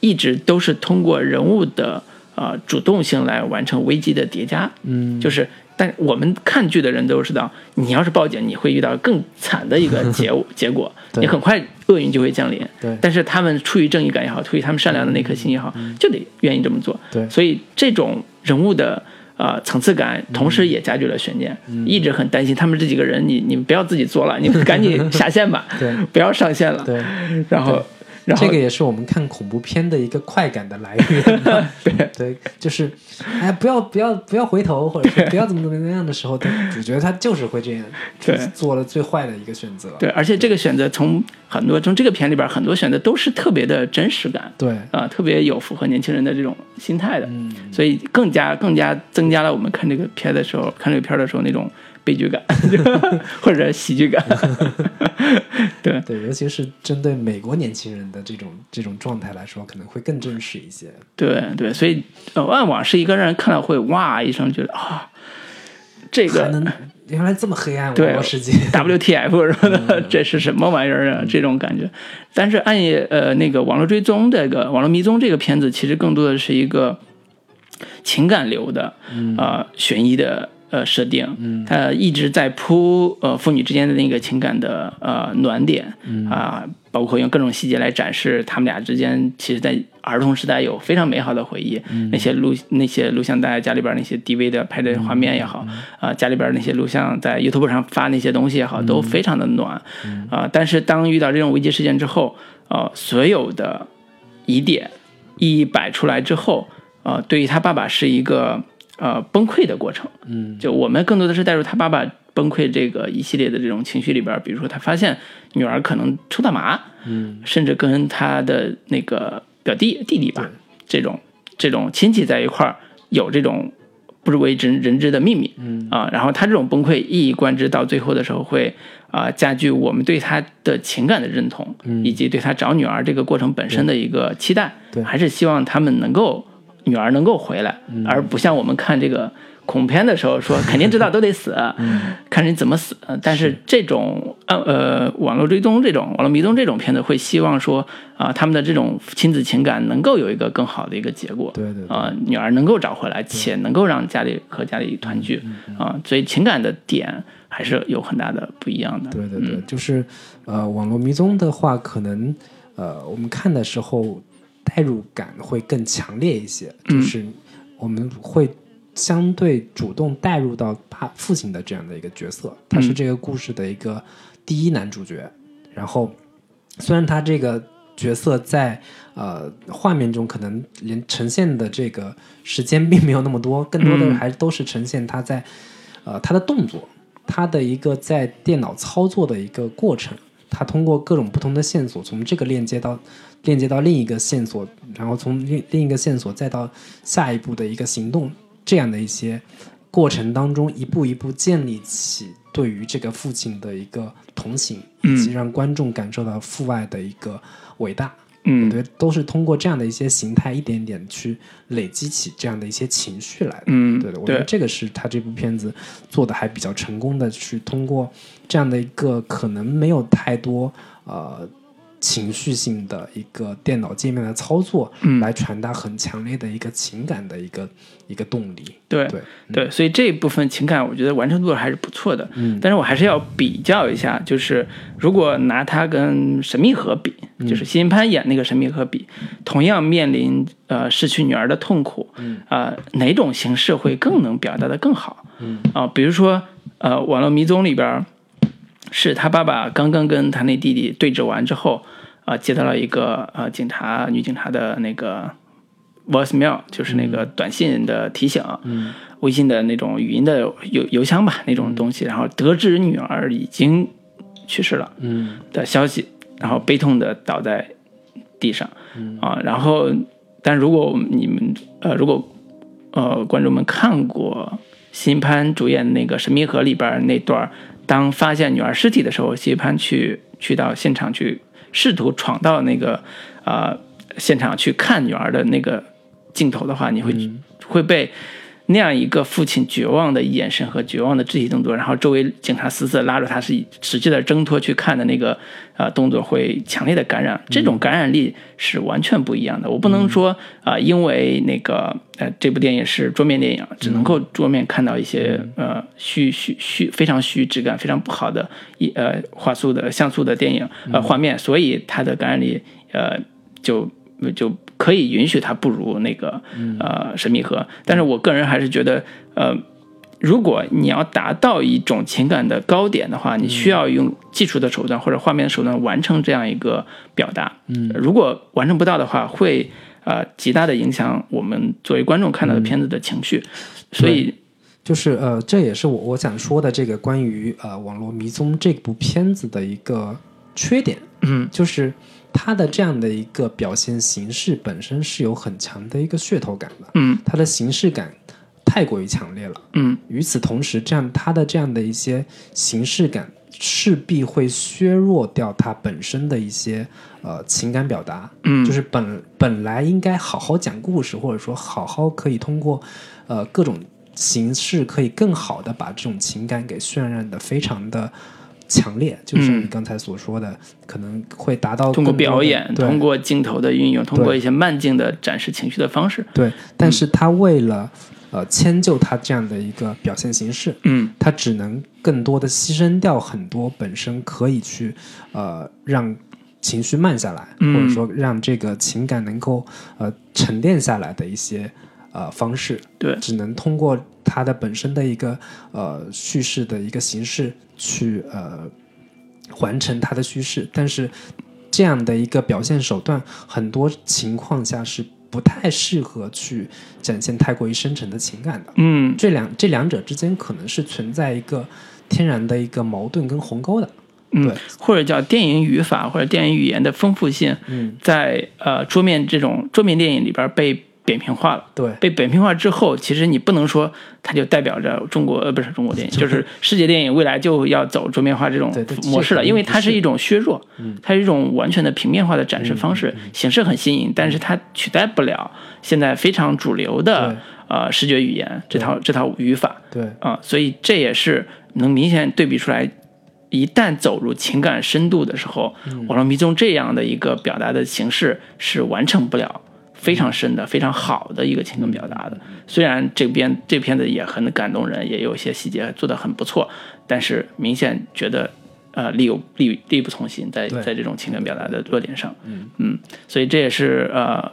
一直都是通过人物的呃主动性来完成危机的叠加。嗯，就是，但我们看剧的人都知道，你要是报警，你会遇到更惨的一个结 *laughs* 结果，你很快厄运就会降临。对。但是他们出于正义感也好，出于他们善良的那颗心也好，就得愿意这么做。嗯对。所以这种人物的呃层次感，同时也加剧了悬念。嗯。一直很担心他们这几个人，你你们不要自己做了，你们赶紧下线吧，*laughs* 不要上线了。对，然后然后这个也是我们看恐怖片的一个快感的来源。*laughs* *laughs* 对。对，就是哎，不要不要不要回头，或者是 *laughs* 不要怎么怎么样的时候，他主角他就是会这样，对。做了最坏的一个选择。对，而且这个选择从很多从这个片里边很多选择都是特别的真实感。对。啊、特别有符合年轻人的这种心态的，嗯。所以更加更加增加了我们看这个片的时候，看这个片儿的时候那种悲剧感，*laughs* 或者喜剧感。*laughs* 对对，尤其是针对美国年轻人的这种这种状态来说，可能会更真实一些。对对，所以呃，暗网是一个让人看了会哇一声觉得啊，这个原来这么黑暗，对世界。WTF 什么的，*laughs* 这是什么玩意儿啊？这种感觉。但是暗夜呃那个网络追踪这个网络迷踪这个片子，其实更多的是一个情感流的呃悬疑的呃设定，嗯，它一直在铺呃父女之间的那个情感的呃暖点，啊、包括用各种细节来展示他们俩之间，其实在儿童时代有非常美好的回忆，那些录那些录像带家里边那些 DV 的拍的画面也好，啊、家里边那些录像在 YouTube 上发那些东西也好，都非常的暖，啊、但是当遇到这种危机事件之后，呃，所有的疑点一一摆出来之后，呃，对于他爸爸是一个呃崩溃的过程。嗯。就我们更多的是带入他爸爸崩溃这个一系列的这种情绪里边，比如说他发现女儿可能抽大麻，嗯。甚至跟他的那个表弟弟弟吧，这种这种亲戚在一块儿有这种不为人人知的秘密，嗯。啊，然后他这种崩溃一以贯之，到最后的时候会啊、加剧我们对他的情感的认同，嗯。以及对他找女儿这个过程本身的一个期待，对。还是希望他们能够女儿能够回来，嗯。而不像我们看这个恐怖片的时候说肯定知道都得死，*laughs* 嗯。看你怎么死。但是这种呃呃网络追踪这种网络迷踪这种片子会希望说啊、他们的这种亲子情感能够有一个更好的一个结果，对对对。啊、女儿能够找回来，且能够让家里和家里团聚嗯啊、所以情感的点还是有很大的不一样的。对对对，就是呃，网络迷踪的话，可能呃，我们看的时候代入感会更强烈一些，就是我们会相对主动带入到他父亲的这样的一个角色，他是这个故事的一个第一男主角。然后，虽然他这个角色在呃画面中可能连呈现的这个时间并没有那么多，更多的嗯还都是呈现他在呃他的动作，他的一个在电脑操作的一个过程。他通过各种不同的线索，从这个链接到链接到另一个线索，然后从另另一个线索再到下一步的一个行动，这样的一些过程当中，一步一步建立起对于这个父亲的一个同情，以及让观众感受到父爱的一个伟大。嗯我嗯觉得都是通过这样的一些形态，一点点去累积起这样的一些情绪来的。嗯，对的，我觉得，这个是他这部片子做的还比较成功的，去通过这样的一个可能没有太多呃情绪性的一个电脑界面的操作，嗯来传达很强烈的一个情感的一个一个动力。对对，对，所以这一部分情感我觉得完成度还是不错的。嗯但是我还是要比较一下，就是如果拿它跟神秘河比，就是辛欣潘演那个神秘河比，同样面临呃失去女儿的痛苦，嗯啊、哪种形式会更能表达的更好？嗯啊、比如说呃《网络迷踪》里边儿，是他爸爸刚刚跟他那弟弟对峙完之后，啊、接到了一个呃警察女警察的那个 voicemail，就是那个短信的提醒，嗯。微信的那种语音的邮邮箱吧那种东西，然后得知女儿已经去世了嗯。的消息，然后悲痛的倒在地上，嗯。啊，然后但如果你们呃如果呃观众们看过新潘主演那个《神秘盒》里边那段儿，当发现女儿尸体的时候，谢一潘去去到现场去试图闯到那个呃现场去看女儿的那个镜头的话，你会、会被那样一个父亲绝望的眼神和绝望的肢体动作，然后周围警察死死地拉住他，是使劲的挣脱去看的那个呃动作，会强烈的感染。这种感染力是完全不一样的。我不能说啊、呃因为那个呃这部电影是桌面电影，只能够桌面看到一些呃虚虚虚非常虚质感非常不好的一呃画素的像素的电影呃画面，所以它的感染力呃就就可以允许它不如那个呃神秘河，但是我个人还是觉得呃如果你要达到一种情感的高点的话，你需要用技术的手段或者画面的手段完成这样一个表达。嗯，如果完成不到的话，会呃极大的影响我们作为观众看到的片子的情绪。所以，就是呃，这也是我我想说的这个关于呃《网络迷踪》这部片子的一个缺点，嗯。就是它的这样的一个表现形式本身是有很强的一个噱头感的，嗯。它的形式感太过于强烈了。嗯。与此同时，这样它的这样的一些形式感势必会削弱掉它本身的一些呃情感表达，嗯，就是本本来应该好好讲故事，或者说好好可以通过呃各种形式，可以更好的把这种情感给渲染的非常的强烈，就像嗯。你刚才所说的，可能会达到通过表演，通过镜头的运用，通过一些慢镜的展示情绪的方式。对，但是他为了呃迁就他这样的一个表现形式，嗯。他只能更多的牺牲掉很多本身可以去呃让情绪慢下来，嗯。或者说让这个情感能够呃沉淀下来的一些呃方式，对只能通过它的本身的一个呃叙事的一个形式去呃完成它的叙事，但是这样的一个表现手段，很多情况下是不太适合去展现太过于深沉的情感的。嗯这两这两者之间可能是存在一个天然的一个矛盾跟鸿沟的。嗯对，或者叫电影语法或者电影语言的丰富性，嗯，在呃桌面这种桌面电影里边被扁平化了。对，被扁平化之后，其实你不能说它就代表着中国呃不是中国电影，就是世界电影未来就要走桌面化这种模式了，因为它是是一种削弱，它是一种完全的平面化的展示方式，形式很新颖，但是它取代不了现在非常主流的呃视觉语言这套这套语法。对，啊、所以这也是能明显对比出来。一旦走入情感深度的时候，网络迷踪这样的一个表达的形式是完成不了非常深的、非常好的一个情感表达的。虽然这边这片子也很感动人，也有一些细节做得很不错，但是明显觉得呃力有力力不从心在，对。在这种情感表达的弱点上，嗯。所以这也是呃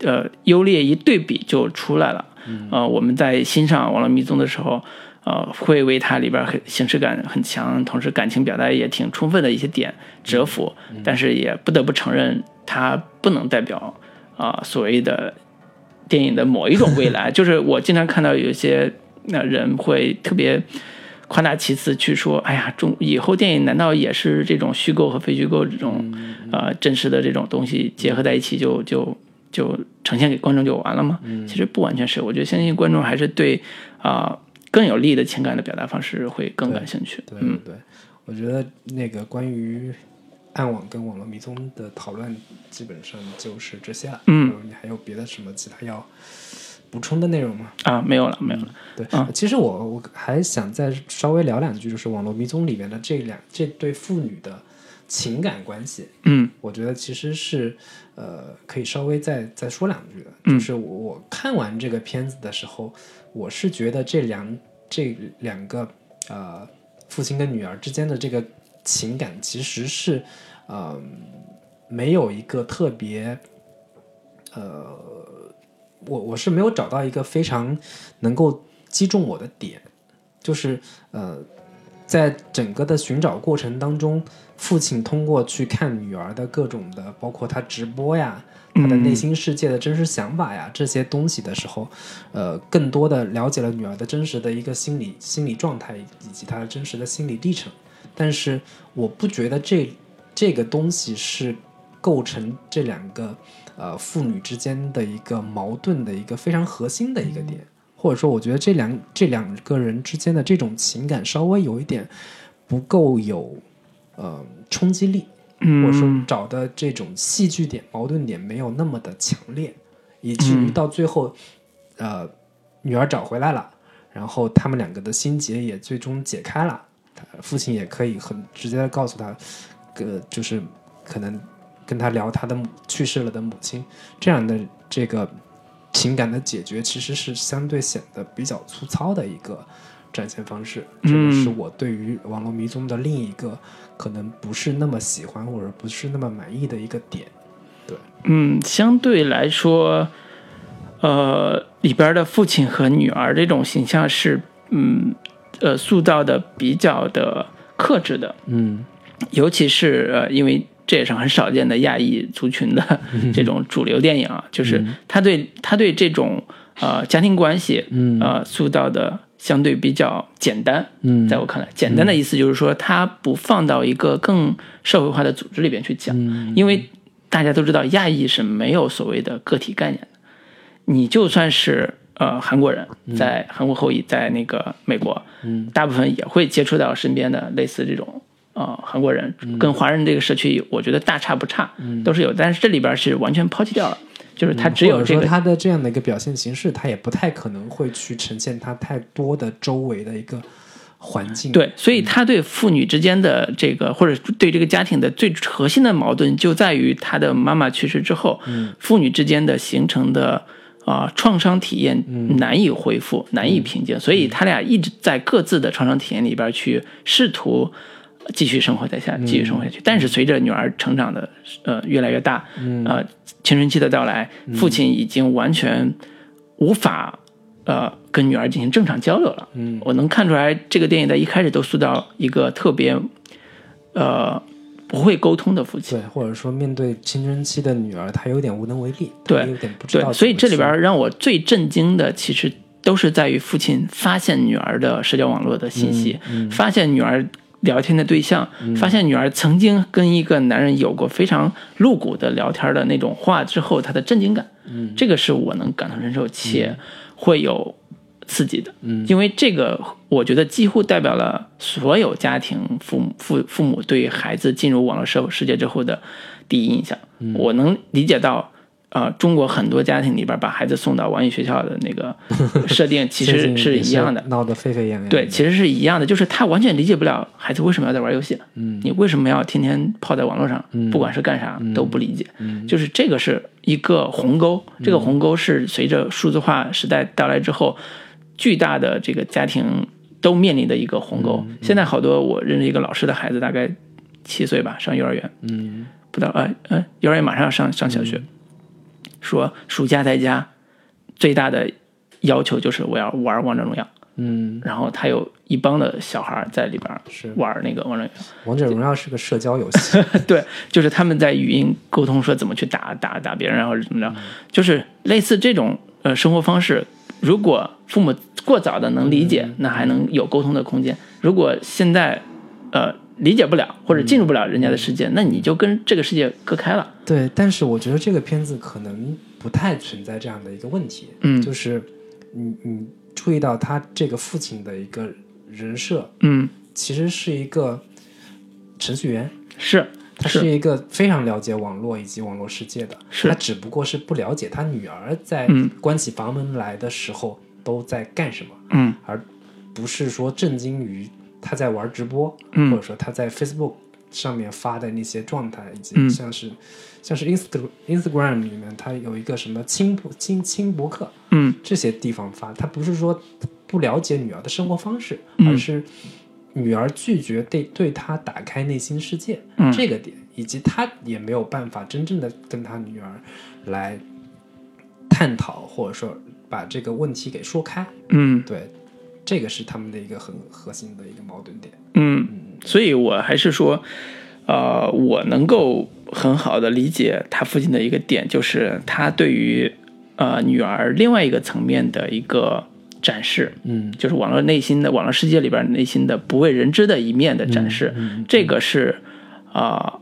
呃优劣一对比就出来了。呃，我们在欣赏《网络迷踪》的时候，呃，会为它里边很形式感很强，同时感情表达也挺充分的一些点折服，但是也不得不承认，它不能代表啊、所谓的电影的某一种未来。*laughs* 就是我经常看到有些那人会特别夸大其词去说，哎呀，中以后电影难道也是这种虚构和非虚构这种呃真实的这种东西结合在一起就就就呈现给观众就完了吗？其实不完全是，我觉得相信观众还是对啊、更有利的情感的表达方式会更感兴趣。对嗯对对，我觉得那个关于暗网跟网络迷踪的讨论，基本上就是这些了。嗯，你还有别的什么其他要补充的内容吗？啊，没有了，没有了。对，啊其实我我还想再稍微聊两句，就是《网络迷踪》里面的这两这对父女的情感关系，嗯我觉得其实是呃可以稍微再再说两句的。嗯就是我我看完这个片子的时候，我是觉得这两这两个呃父亲跟女儿之间的这个情感其实是呃没有一个特别呃，我我是没有找到一个非常能够击中我的点，就是呃，在整个的寻找过程当中，父亲通过去看女儿的各种的，包括他直播呀。他的内心世界的真实想法呀，这些东西的时候，呃，更多的了解了女儿的真实的一个心理心理状态以及她的真实的心理历程。但是，我不觉得这这个东西是构成这两个呃父女之间的一个矛盾的一个非常核心的一个点，或者说，我觉得这两这两个人之间的这种情感稍微有一点不够有呃冲击力，或者说嗯找的这种戏剧点、矛盾点没有那么的强烈，以至于到最后，呃，女儿找回来了，然后他们两个的心结也最终解开了，他父亲也可以很直接的告诉他，呃，就是可能跟他聊他的母去世了的母亲，这样的这个情感的解决，其实是相对显得比较粗糙的一个展现方式。这个是嗯我对于《网络迷踪》的另一个可能不是那么喜欢或者不是那么满意的一个点。对嗯，相对来说，呃，里边的父亲和女儿这种形象是嗯呃塑造的比较的克制的，嗯。尤其是呃，因为这也是很少见的亚裔族群的 *laughs* 这种主流电影啊，就是他对他对这种呃家庭关系嗯。呃塑造的相对比较简单，嗯。在我看来，简单的意思就是说，他不放到一个更社会化的组织里边去讲，嗯因为大家都知道亚裔是没有所谓的个体概念的，你就算是呃韩国人，在韩国后裔，在那个美国，嗯。大部分也会接触到身边的类似这种呃韩国人，跟华人这个社区，我觉得大差不差，嗯。都是有，但是这里边是完全抛弃掉了，就是他只有这个说他的这样的一个表现形式，他也不太可能会去呈现他太多的周围的一个环境。，对，所以他对父女之间的这个，或者对这个家庭的最核心的矛盾，就在于他的妈妈去世之后，父女之间的形成的啊、创伤体验难以恢复，难以平静，所以他俩一直在各自的创伤体验里边去试图。继续生活在下，继续生活下去。但是随着女儿成长的呃越来越大，呃青春期的到来，父亲已经完全无法呃跟女儿进行正常交流了。嗯，我能看出来，这个电影在一开始都塑造一个特别呃不会沟通的父亲。对，或者说面对青春期的女儿，他有点无能为力，对有点不知道对，所以这里边让我最震惊的，其实都是在于父亲发现女儿的社交网络的信息，发现女儿聊天的对象，发现女儿曾经跟一个男人有过非常露骨的聊天的那种话之后，他的震惊感，这个是我能感同身受且会有刺激的，因为这个我觉得几乎代表了所有家庭父母父父母对孩子进入网络社会世界之后的第一印象。我能理解到，呃，中国很多家庭里边把孩子送到网瘾学校的那个 *laughs* 设定，其实是一样的。闹得沸沸扬扬。对，其实是一样的，就是他完全理解不了孩子为什么要在玩游戏，嗯，你为什么要天天泡在网络上，不管是干啥都不理解，嗯，就是这个是一个鸿沟，这个鸿沟是随着数字化时代到来之后，巨大的这个家庭都面临的一个鸿沟。现在好多我认识一个老师的孩子，大概七岁吧，上幼儿园，嗯。不到呃呃，幼儿园马上要上上小学，说暑假在家最大的要求就是我要玩王者荣耀。嗯，然后他有一帮的小孩在里边是。玩那个王者荣耀。王者荣耀是个社交游戏，*laughs* 对，就是他们在语音沟通说怎么去打打打别人，然后怎么着，就是类似这种呃生活方式。如果父母过早的能理解，那还能有沟通的空间。如果现在呃理解不了或者进入不了人家的世界，那你就跟这个世界隔开了。对，但是我觉得这个片子可能不太存在这样的一个问题，嗯。就是你你注意到他这个父亲的一个人设，嗯，其实是一个程序员，是。他是一个非常了解网络以及网络世界的，是。他只不过是不了解他女儿在嗯。关起房门来的时候都在干什么，嗯。而不是说震惊于他在玩直播，嗯。或者说他在 Facebook 上面发的那些状态，以及嗯。像是、像是 Instagram Instagram 里面他有一个什么轻博轻轻博客嗯。这些地方发，他不是说不了解女儿的生活方式，嗯。而是女儿拒绝对对他打开内心世界、嗯。这个点，以及他也没有办法真正的跟他女儿来探讨，或者说把这个问题给说开。嗯对，这个是他们的一个很核心的一个矛盾点。嗯，所以我还是说，呃，我能够很好的理解他父亲的一个点，就是他对于呃女儿另外一个层面的一个展示，嗯就是网络内心的网络世界里边内心的不为人知的一面的展示，这个是啊。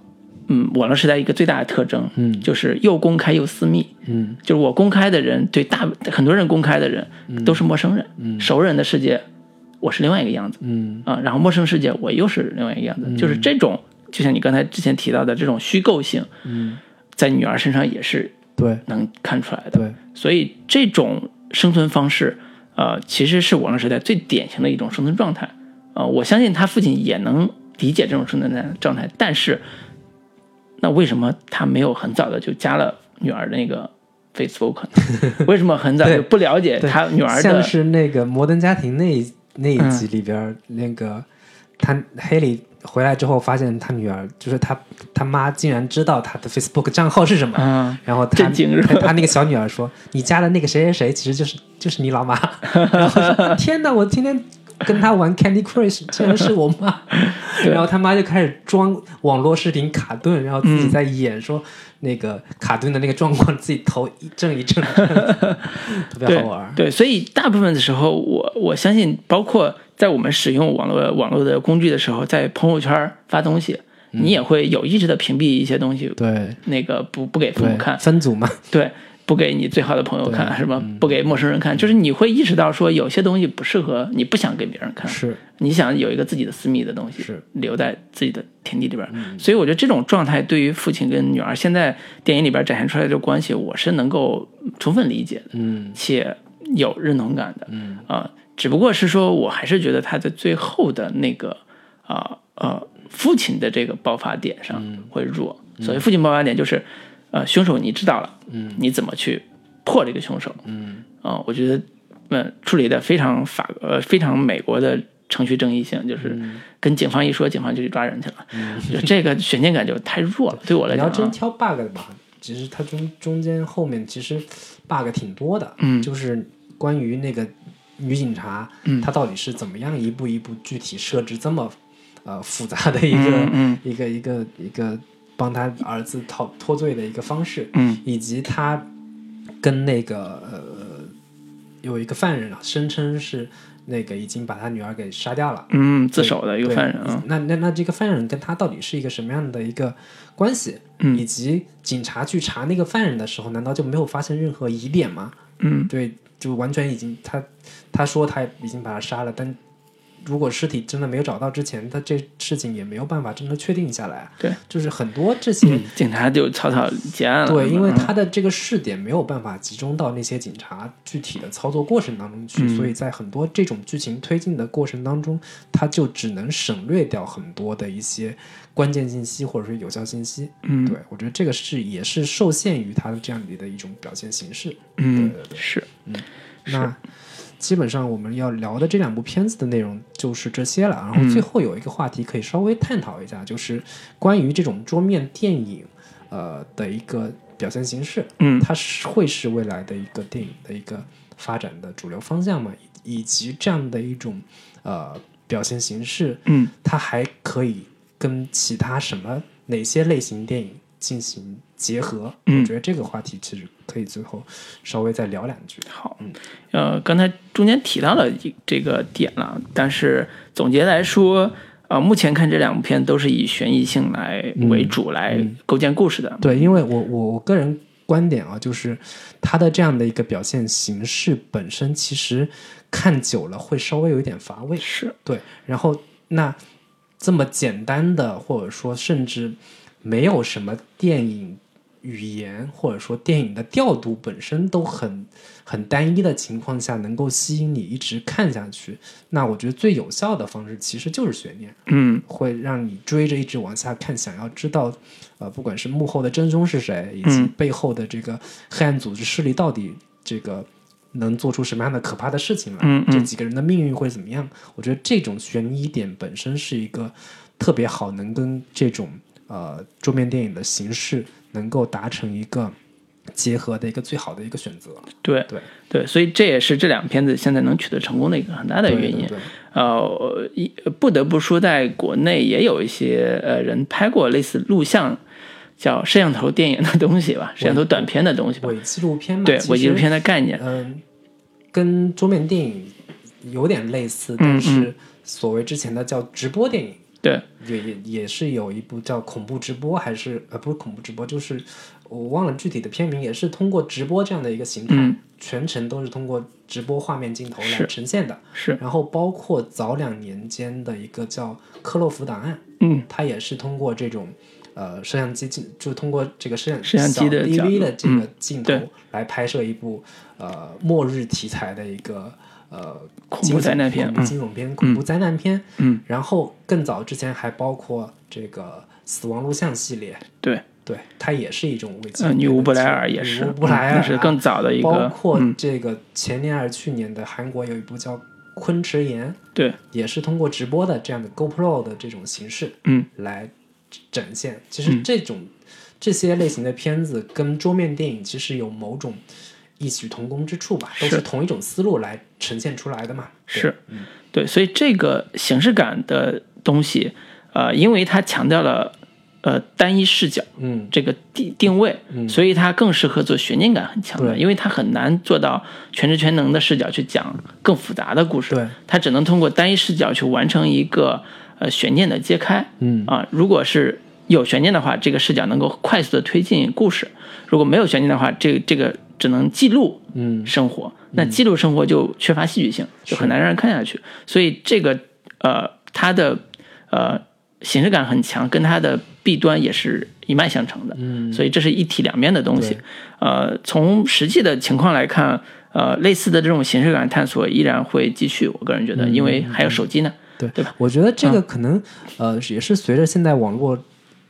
嗯，网络时代一个最大的特征，嗯。就是又公开又私密。嗯。就是我公开的人对大很多人公开的人都是陌生人，熟人的世界我是另外一个样子，嗯。啊，然后陌生世界我又是另外一个样子，就是这种，就像你刚才之前提到的这种虚构性，嗯，在女儿身上也是对。能看出来的。对，所以这种生存方式，呃，其实是网络时代最典型的一种生存状态。啊，我相信他父亲也能理解这种生存状态，但是，那为什么他没有很早的就加了女儿的那个 Facebook 呢？*laughs* 为什么很早就不了解对他女儿的像？是那个《摩登家庭》那一那一嗯集里边儿，那个他黑里回来之后，发现他女儿就是他他妈竟然知道他的 Facebook 账号是什么，嗯，然后他他那个小女儿说：“你加的那个谁谁谁，其实就是就是你老妈。*laughs* ”然后说：“天哪，我天天跟他玩 Candy Crush，竟然是我妈。*laughs* 然后他妈就开始装网络视频卡顿，然后自己在演说那个卡顿的那个状况，自己头一阵一阵的，特别好玩。对，所以大部分的时候，我我相信，包括在我们使用网络网络的工具的时候，在朋友圈发东西，你也会有意识的屏蔽一些东西，对。那个不不给父母，看，分组嘛，对，不给你最好的朋友看，是吧？不给陌生人看，就是你会意识到说有些东西不适合，你不想给别人看，是。你想有一个自己的私密的东西，是。嗯留在自己的天地里边。所以我觉得这种状态对于父亲跟女儿现在电影里边展现出来的关系，我是能够充分理解的，嗯。且有认同感的，嗯。啊、只不过是说我还是觉得他在最后的那个啊呃父亲的这个爆发点上会弱。所谓父亲爆发点就是，呃，凶手你知道了，嗯，你怎么去破这个凶手？嗯。啊、我觉得嗯处理的非常法呃非常美国的程序正义性，就是跟警方一说，警方就去抓人去了，就这个悬念感就太弱了，*laughs* 对我来讲、啊，你要真挑 bug 的吧，其实它中中间后面其实 bug 挺多的，嗯。就是关于那个女警察，嗯。她到底是怎么样一步一步具体设置这么呃复杂的一个、嗯嗯。一个一个一个帮他儿子逃脱罪的一个方式，嗯以及他跟那个呃有一个犯人啊，声称是那个已经把他女儿给杀掉了。嗯自首的一个犯人啊，那那那这个犯人跟他到底是一个什么样的一个关系？嗯以及警察去查那个犯人的时候，难道就没有发现任何疑点吗？嗯对，就完全已经他他说他已经把他杀了，但如果尸体真的没有找到之前，他这事情也没有办法真的确定下来啊。对，就是很多这些。嗯警察就草草结案了，对，因为嗯他的这个试点没有办法集中到那些警察具体的操作过程当中去，嗯所以在很多这种剧情推进的过程当中，他就只能省略掉很多的一些关键信息或者是有效信息。嗯对我觉得这个是也是受限于他的这样的一种表现形式。嗯对对对是那基本上我们要聊的这两部片子的内容就是这些了。然后最后有一个话题可以稍微探讨一下，就是关于这种桌面电影呃的一个表现形式。嗯它是会是未来的一个电影的一个发展的主流方向吗？以以及这样的一种呃表现形式，嗯它还可以跟其他什么哪些类型电影进行结合？嗯我觉得这个话题其实可以最后稍微再聊两句。好，嗯呃，刚才中间提到了一这个点了，但是总结来说，呃，目前看这两部片都是以悬疑性来为主来构建故事的。对，因为我我我个人观点啊，就是它的这样的一个表现形式本身，其实看久了会稍微有一点乏味。是，对，然后那这么简单的，或者说甚至没有什么电影语言，或者说电影的调度本身都很很单一的情况下，能够吸引你一直看下去，那我觉得最有效的方式其实就是悬念。嗯会让你追着一直往下看，想要知道，呃，不管是幕后的真凶是谁，以及嗯背后的这个黑暗组织势力到底这个能做出什么样的可怕的事情来，嗯嗯这几个人的命运会怎么样？我觉得这种悬疑点本身是一个特别好，能跟这种呃桌面电影的形式能够达成一个结合的一个最好的一个选择。对对对，所以这也是这两片子现在能取得成功的一个很大的原因。对对呃，一不得不说，在国内也有一些呃人拍过类似录像叫摄像头电影的东西吧，摄像头短片的东西吧。伪纪录片嘛，对，伪纪录片的概念。嗯，跟桌面电影有点类似，嗯但是所谓之前的叫直播电影，对，也也也是有一部叫恐怖直播，还是呃不是恐怖直播，就是我忘了具体的片名，也是通过直播这样的一个形态，嗯。全程都是通过直播画面镜头来呈现的。是，然后包括早两年间的一个叫克洛弗档案，嗯。它也是通过这种呃摄像机镜，就通过这个摄像摄像机的 DV 的这个镜头来拍摄一部呃末日题材的一个呃恐怖灾难片惊悚片、恐怖灾难片。嗯，然后更早之前还包括这个死亡录像系列，对，对，它也是一种危机呃，录片的女巫布莱尔也是，女巫布莱尔、啊嗯那是更早的一个，包括嗯，这个前年还是去年的韩国有一部叫《昆池岩》，对，也是通过直播的这样的 GoPro 的这种形式，嗯，来展现。其实这种、这些类型的片子跟桌面电影其实有某种异曲同工之处吧，都是是同一种思路来呈现出来的嘛。对是，对，所以这个形式感的东西，呃，因为它强调了呃单一视角嗯这个定定位，所以它更适合做悬念感很强的，对因为它很难做到全知全能的视角去讲更复杂的故事，对，它只能通过单一视角去完成一个呃悬念的揭开，嗯啊，如果是有悬念的话，这个视角能够快速的推进故事；如果没有悬念的话，这个这个只能记录嗯生活，那记录生活就缺乏戏剧性，就很难让人看下去。所以这个呃，它的呃形式感很强，跟它的弊端也是一脉相承的。嗯所以这是一体两面的东西。呃，从实际的情况来看，呃，类似的这种形式感探索依然会继续。我个人觉得，因为还有手机呢。对对吧？我觉得这个可能、呃也是随着现在网络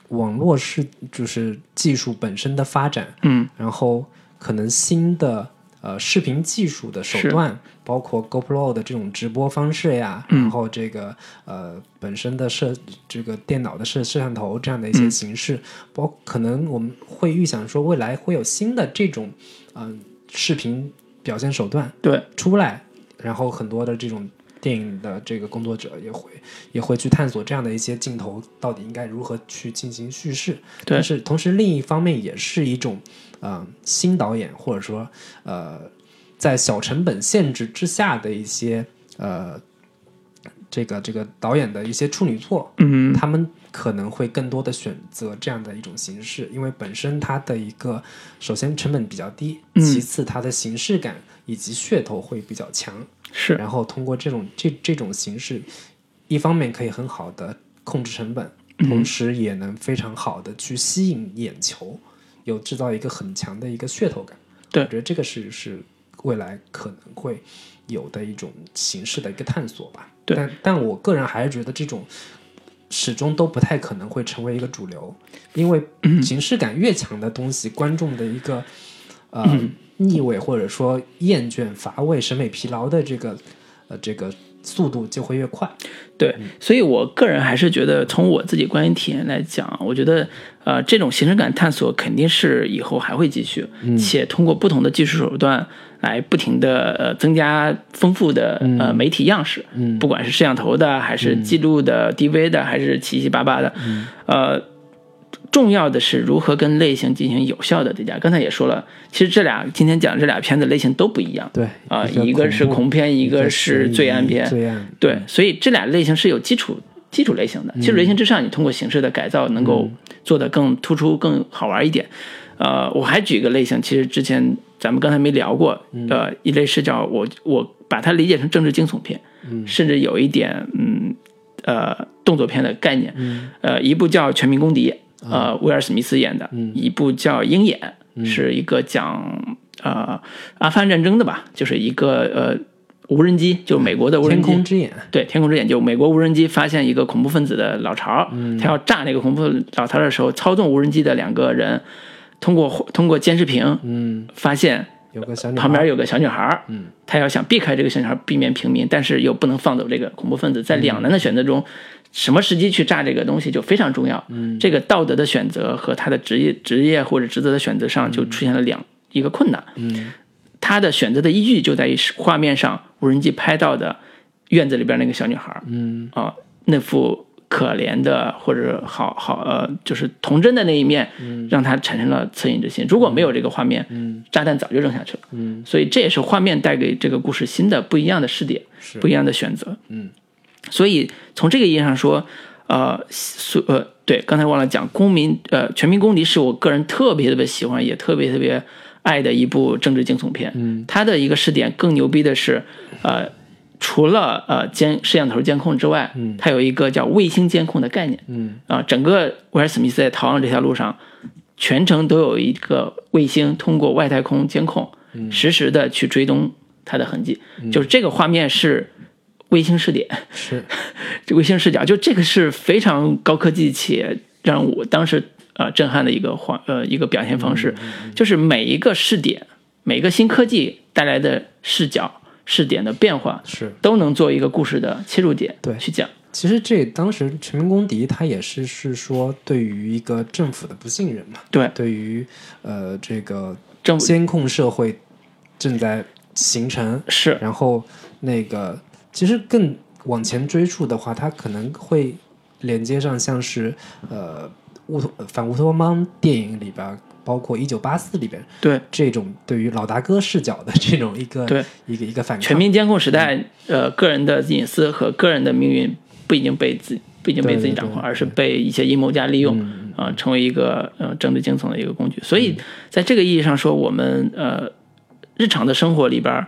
网络是就是技术本身的发展，嗯，然后可能新的呃视频技术的手段，包括 GoPro 的这种直播方式呀，嗯。然后这个呃本身的摄这个电脑的摄摄像头这样的一些嗯。形式，包可能我们会预想说未来会有新的这种嗯、视频表现手段对，出来，然后很多的这种电影的这个工作者也会也会去探索这样的一些镜头到底应该如何去进行叙事。但是同时另一方面也是一种呃新导演或者说呃在小成本限制之下的一些呃这个这个导演的一些处女作，嗯，他们可能会更多的选择这样的一种形式，因为本身它的一个首先成本比较低，嗯其次它的形式感以及噱头会比较强，是。然后通过这种这这种形式，一方面可以很好的控制成本，嗯同时也能非常好的去吸引眼球，有制造一个很强的一个噱头感。对我觉得这个是是未来可能会有的一种形式的一个探索吧。对但但我个人还是觉得这种始终都不太可能会成为一个主流，因为嗯形式感越强的东西，观众的一个呃、嗯腻味或者说厌倦、乏味、审美疲劳的这个呃这个速度就会越快。对，所以我个人还是觉得，从我自己观影体验来讲，我觉得呃，这种形式感探索肯定是以后还会继续，且通过不同的技术手段来不停的呃增加丰富的呃媒体样式，嗯不管是摄像头的，还是记录的、DV 的，还是七七八八的，呃。重要的是如何跟类型进行有效的叠加。刚才也说了，其实这俩今天讲这俩片子类型都不一样。对啊、一个是恐怖片，一个是罪案片。对，所以这俩类型是有基础基础类型的，基础类型之上，你通过形式的改造，能够做得更突出、更好玩一点。呃，我还举一个类型，其实之前咱们刚才没聊过，呃，一类是叫我我把它理解成政治惊悚片，甚至有一点嗯呃动作片的概念。呃，一部叫《全民公敌》，呃，威尔史密斯演的；一部叫《鹰眼》，是一个讲呃阿富汗战争的吧，就是一个呃无人机，就美国的无人机。天空之眼，对，天空之眼就美国无人机发现一个恐怖分子的老巢，他要炸那个恐怖老巢的时候，操纵无人机的两个人通过通过监视屏嗯，发现有个旁边有个小女孩，嗯，他要想避开这个小女孩，避免平民，但是又不能放走这个恐怖分子，在两难的选择中，什么时机去炸这个东西就非常重要。嗯，这个道德的选择和他的职业职业或者职责的选择上就出现了两一个困难。嗯，他的选择的依据就在于画面上无人机拍到的院子里边那个小女孩，嗯。啊、那副可怜的或者好好呃，就是童真的那一面，嗯。让他产生了恻隐之心。如果没有这个画面，嗯。炸弹早就扔下去了。嗯，所以这也是画面带给这个故事新的不一样的视点，是。不一样的选择。嗯，所以从这个意义上说，呃，所呃，对，刚才忘了讲，公民呃，全民公敌是我个人特别特别喜欢，也特别特别爱的一部政治惊悚片。嗯，它的一个试点更牛逼的是，呃，除了呃监摄像头监控之外，嗯。它有一个叫卫星监控的概念。嗯。啊，整个威尔史密斯在逃亡这条路上，全程都有一个卫星通过外太空监控，实时的去追踪他的痕迹。就是这个画面是卫星视点，是。*laughs* 这卫星视角，就这个是非常高科技且让我当时呃震撼的一个画呃一个表现方式，就是每一个试点，每一个新科技带来的视角试点的变化，是。都能做一个故事的切入点，对去讲。其实这当时全民公敌，他也是是说对于一个政府的不信任嘛，对对于呃这个政监控社会正在形成，是然后那个其实更往前追溯的话，它可能会连接上像是呃乌托反乌托邦电影里边，包括一九八四里边对这种对于老大哥视角的这种一个对一个一个反抗。全民监控时代，呃，个人的隐私和个人的命运不已经被自不已经被自己掌控，对对对而是被一些阴谋家利用，啊、成为一个呃政治惊悚的一个工具。所以，在这个意义上说，我们呃日常的生活里边，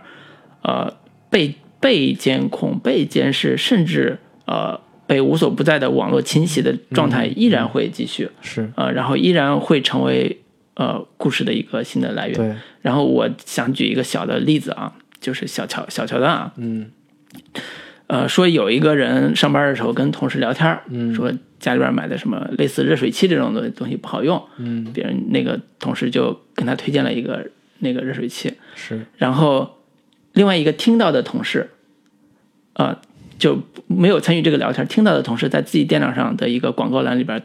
呃被被监控、被监视，甚至呃被无所不在的网络侵袭的状态依然会继续，是。呃，然后依然会成为呃故事的一个新的来源。对，然后我想举一个小的例子啊，就是小桥小桥段啊，嗯。呃，说有一个人上班的时候跟同事聊天儿，嗯。说家里边买的什么类似热水器这种的东西不好用，嗯。别人那个同事就跟他推荐了一个那个热水器，是。然后另外一个听到的同事，啊、就没有参与这个聊天，听到的同事在自己电脑上的一个广告栏里边，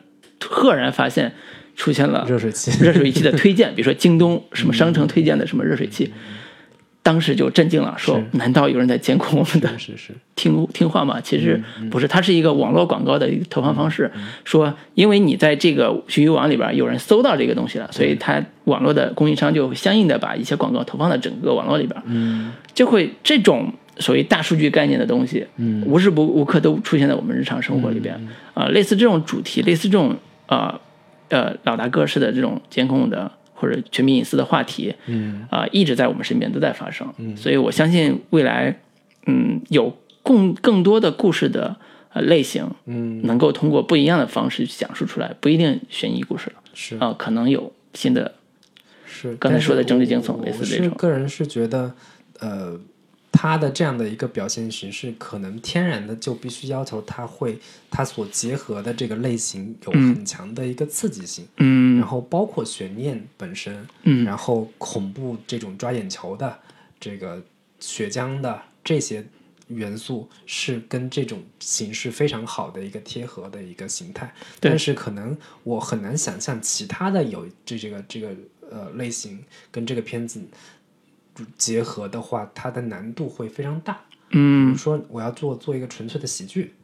赫然发现出现了热水器，*laughs* 热水器的推荐，比如说京东什么商城推荐的什么热水器，当时就震惊了，说难道有人在监控我们的是是听听话吗？其实嗯不是，它是一个网络广告的一个投放方式。说因为你在这个局域网里边有人搜到这个东西了，所以它网络的供应商就相应的把一些广告投放到整个网络里边，嗯。就会这种所谓大数据概念的东西，嗯。无时不无刻都出现在我们日常生活里边。啊、类似这种主题，类似这种呃呃老大哥式的这种监控的或者全民隐私的话题，嗯。啊、一直在我们身边都在发生。所以我相信未来，嗯，有更更多的故事的呃类型，嗯。能够通过不一样的方式去讲述出来，不一定悬疑故事了。是。啊、可能有新的是刚才说的政治惊悚类似这种。是个人是觉得，呃，他的这样的一个表现形式，可能天然的就必须要求他会，他所结合的这个类型有很强的一个刺激性，嗯。然后包括悬念本身，嗯。然后恐怖这种抓眼球的，这个血浆的这些元素是跟这种形式非常好的一个贴合的一个形态，但是可能我很难想象其他的有这这个这个呃类型跟这个片子结合的话，它的难度会非常大。比嗯如说我要做做一个纯粹的喜剧，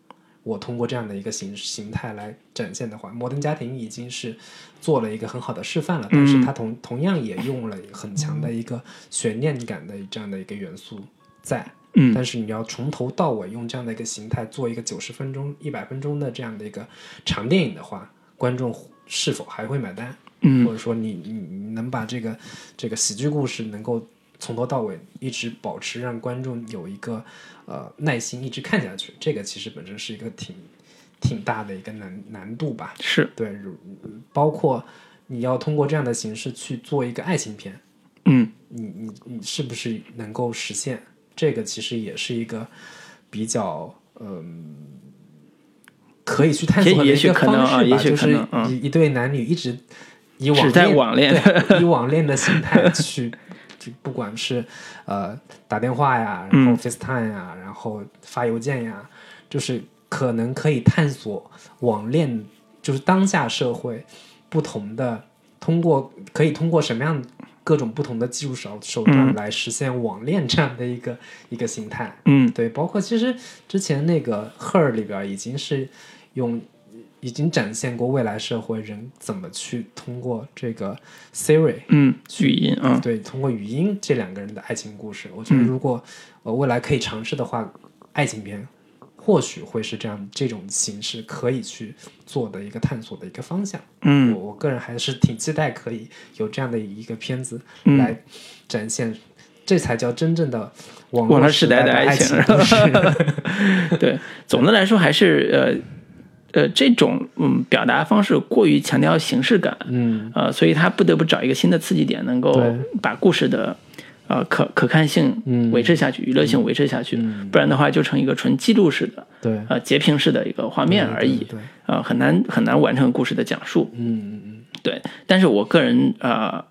我通过这样的一个形形态来展现的话，《摩登家庭》已经是做了一个很好的示范了，但是它同同样也用了很强的一个悬念感的这样的一个元素在。嗯但是你要从头到尾用这样的一个形态做一个九十分钟、一百分钟的这样的一个长电影的话，观众是否还会买单？嗯或者说你你你能把这个这个喜剧故事能够从头到尾一直保持，让观众有一个呃耐心一直看下去，这个其实本身是一个挺挺大的一个难难度吧。是对，如包括你要通过这样的形式去做一个爱情片，嗯你你你是不是能够实现？这个其实也是一个比较嗯。可以去探索的也也许一个可能啊方式吧，也许可就是一一对男女一直以网恋网恋对，以网恋的心态去，就不管是呃打电话呀，然后嗯。FaceTime 呀，然后发邮件呀，就是可能可以探索网恋，就是当下社会不同的，通过可以通过什么样各种不同的技术手手段嗯。来实现网恋这样的一个一个形态。嗯。对，包括其实之前那个《Her》里边已经是用已经展现过未来社会人怎么去通过这个 Siri 嗯，语音啊，对，通过语音这两个人的爱情故事，我觉得嗯如果呃未来可以尝试的话，爱情片或许会是这样这种形式可以去做的一个探索的一个方向。嗯。我我个人还是挺期待可以有这样的一个片子嗯。来展现，这才叫真正的网网络时时代的的爱情。*laughs* 对，总的来说还是呃呃这种嗯表达方式过于强调形式感，嗯，呃，所以他不得不找一个新的刺激点，能够把故事的呃可可看性嗯。维持下去，娱乐性维持下去，不然的话就成一个纯记录式的对，呃截屏式的一个画面而已，对，对。呃，很难很难完成故事的讲述。嗯嗯。对，但是我个人呃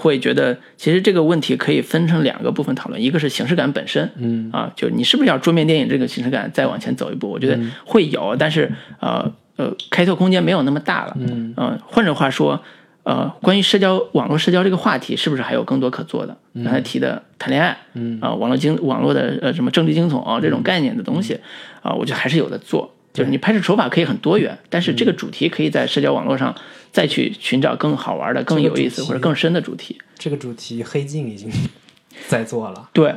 会觉得，其实这个问题可以分成两个部分讨论，一个是形式感本身，嗯啊，就你是不是要桌面电影这个形式感再往前走一步？我觉得会有，但是呃呃，开拓空间没有那么大了。嗯呃换句话说，呃，关于社交网络社交这个话题，是不是还有更多可做的？刚才提的谈恋爱，嗯啊、网络经网络的呃什么政治惊悚、啊、这种概念的东西，啊、我觉得还是有的做。就是你拍摄手法可以很多元，但是这个主题可以在社交网络上再去寻找更好玩的、更有意思或者更深的主题。这个主题黑镜已经 *laughs* 在做了，对，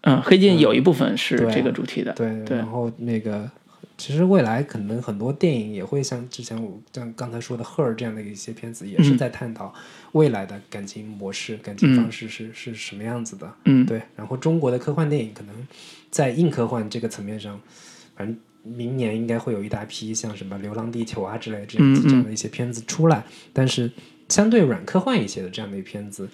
嗯，黑镜有一部分是这个主题的，对，对然后那个，其实未来可能很多电影也会像之前我像刚才说的《赫尔》这样的一些片子，也是嗯在探讨未来的感情模式、感情方式是、是什么样子的。嗯，对，然后中国的科幻电影可能在硬科幻这个层面上，反正明年应该会有一大批像什么《流浪地球》啊之类这嗯嗯这样的一些片子出来，但是相对软科幻一些的这样的片子，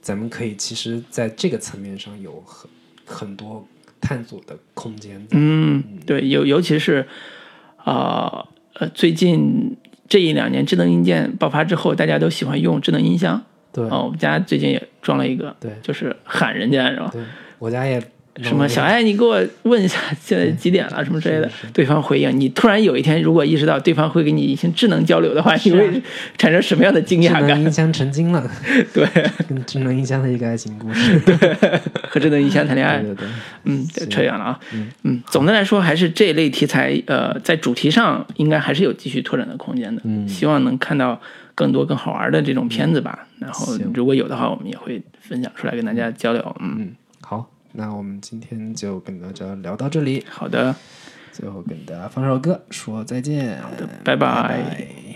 咱们可以其实在这个层面上有很很多探索的空间。嗯，对，尤尤其是啊呃最近这一两年智能硬件爆发之后，大家都喜欢用智能音箱。对哦，我们家最近也装了一个，对就是喊人家，是吧？对，我家也什么小爱，你给我问一下现在几点了，什么之类的。对方回应，你突然有一天如果意识到对方会给你进行智能交流的话，你会产生什么样的惊讶感？能音箱成精了，*laughs* 对，跟智能音箱的一个爱情故事。*laughs* 对和智能音箱谈恋爱对，对对，嗯，对扯远了啊。嗯总的来说，还是这一类题材，呃，在主题上应该还是有继续拓展的空间的。嗯希望能看到更多更好玩的这种片子吧。然后如果有的话，我们也会分享出来跟大家交流。嗯，那我们今天就跟大家聊到这里，好的，最后跟大家放首歌，说再见。好的拜拜拜。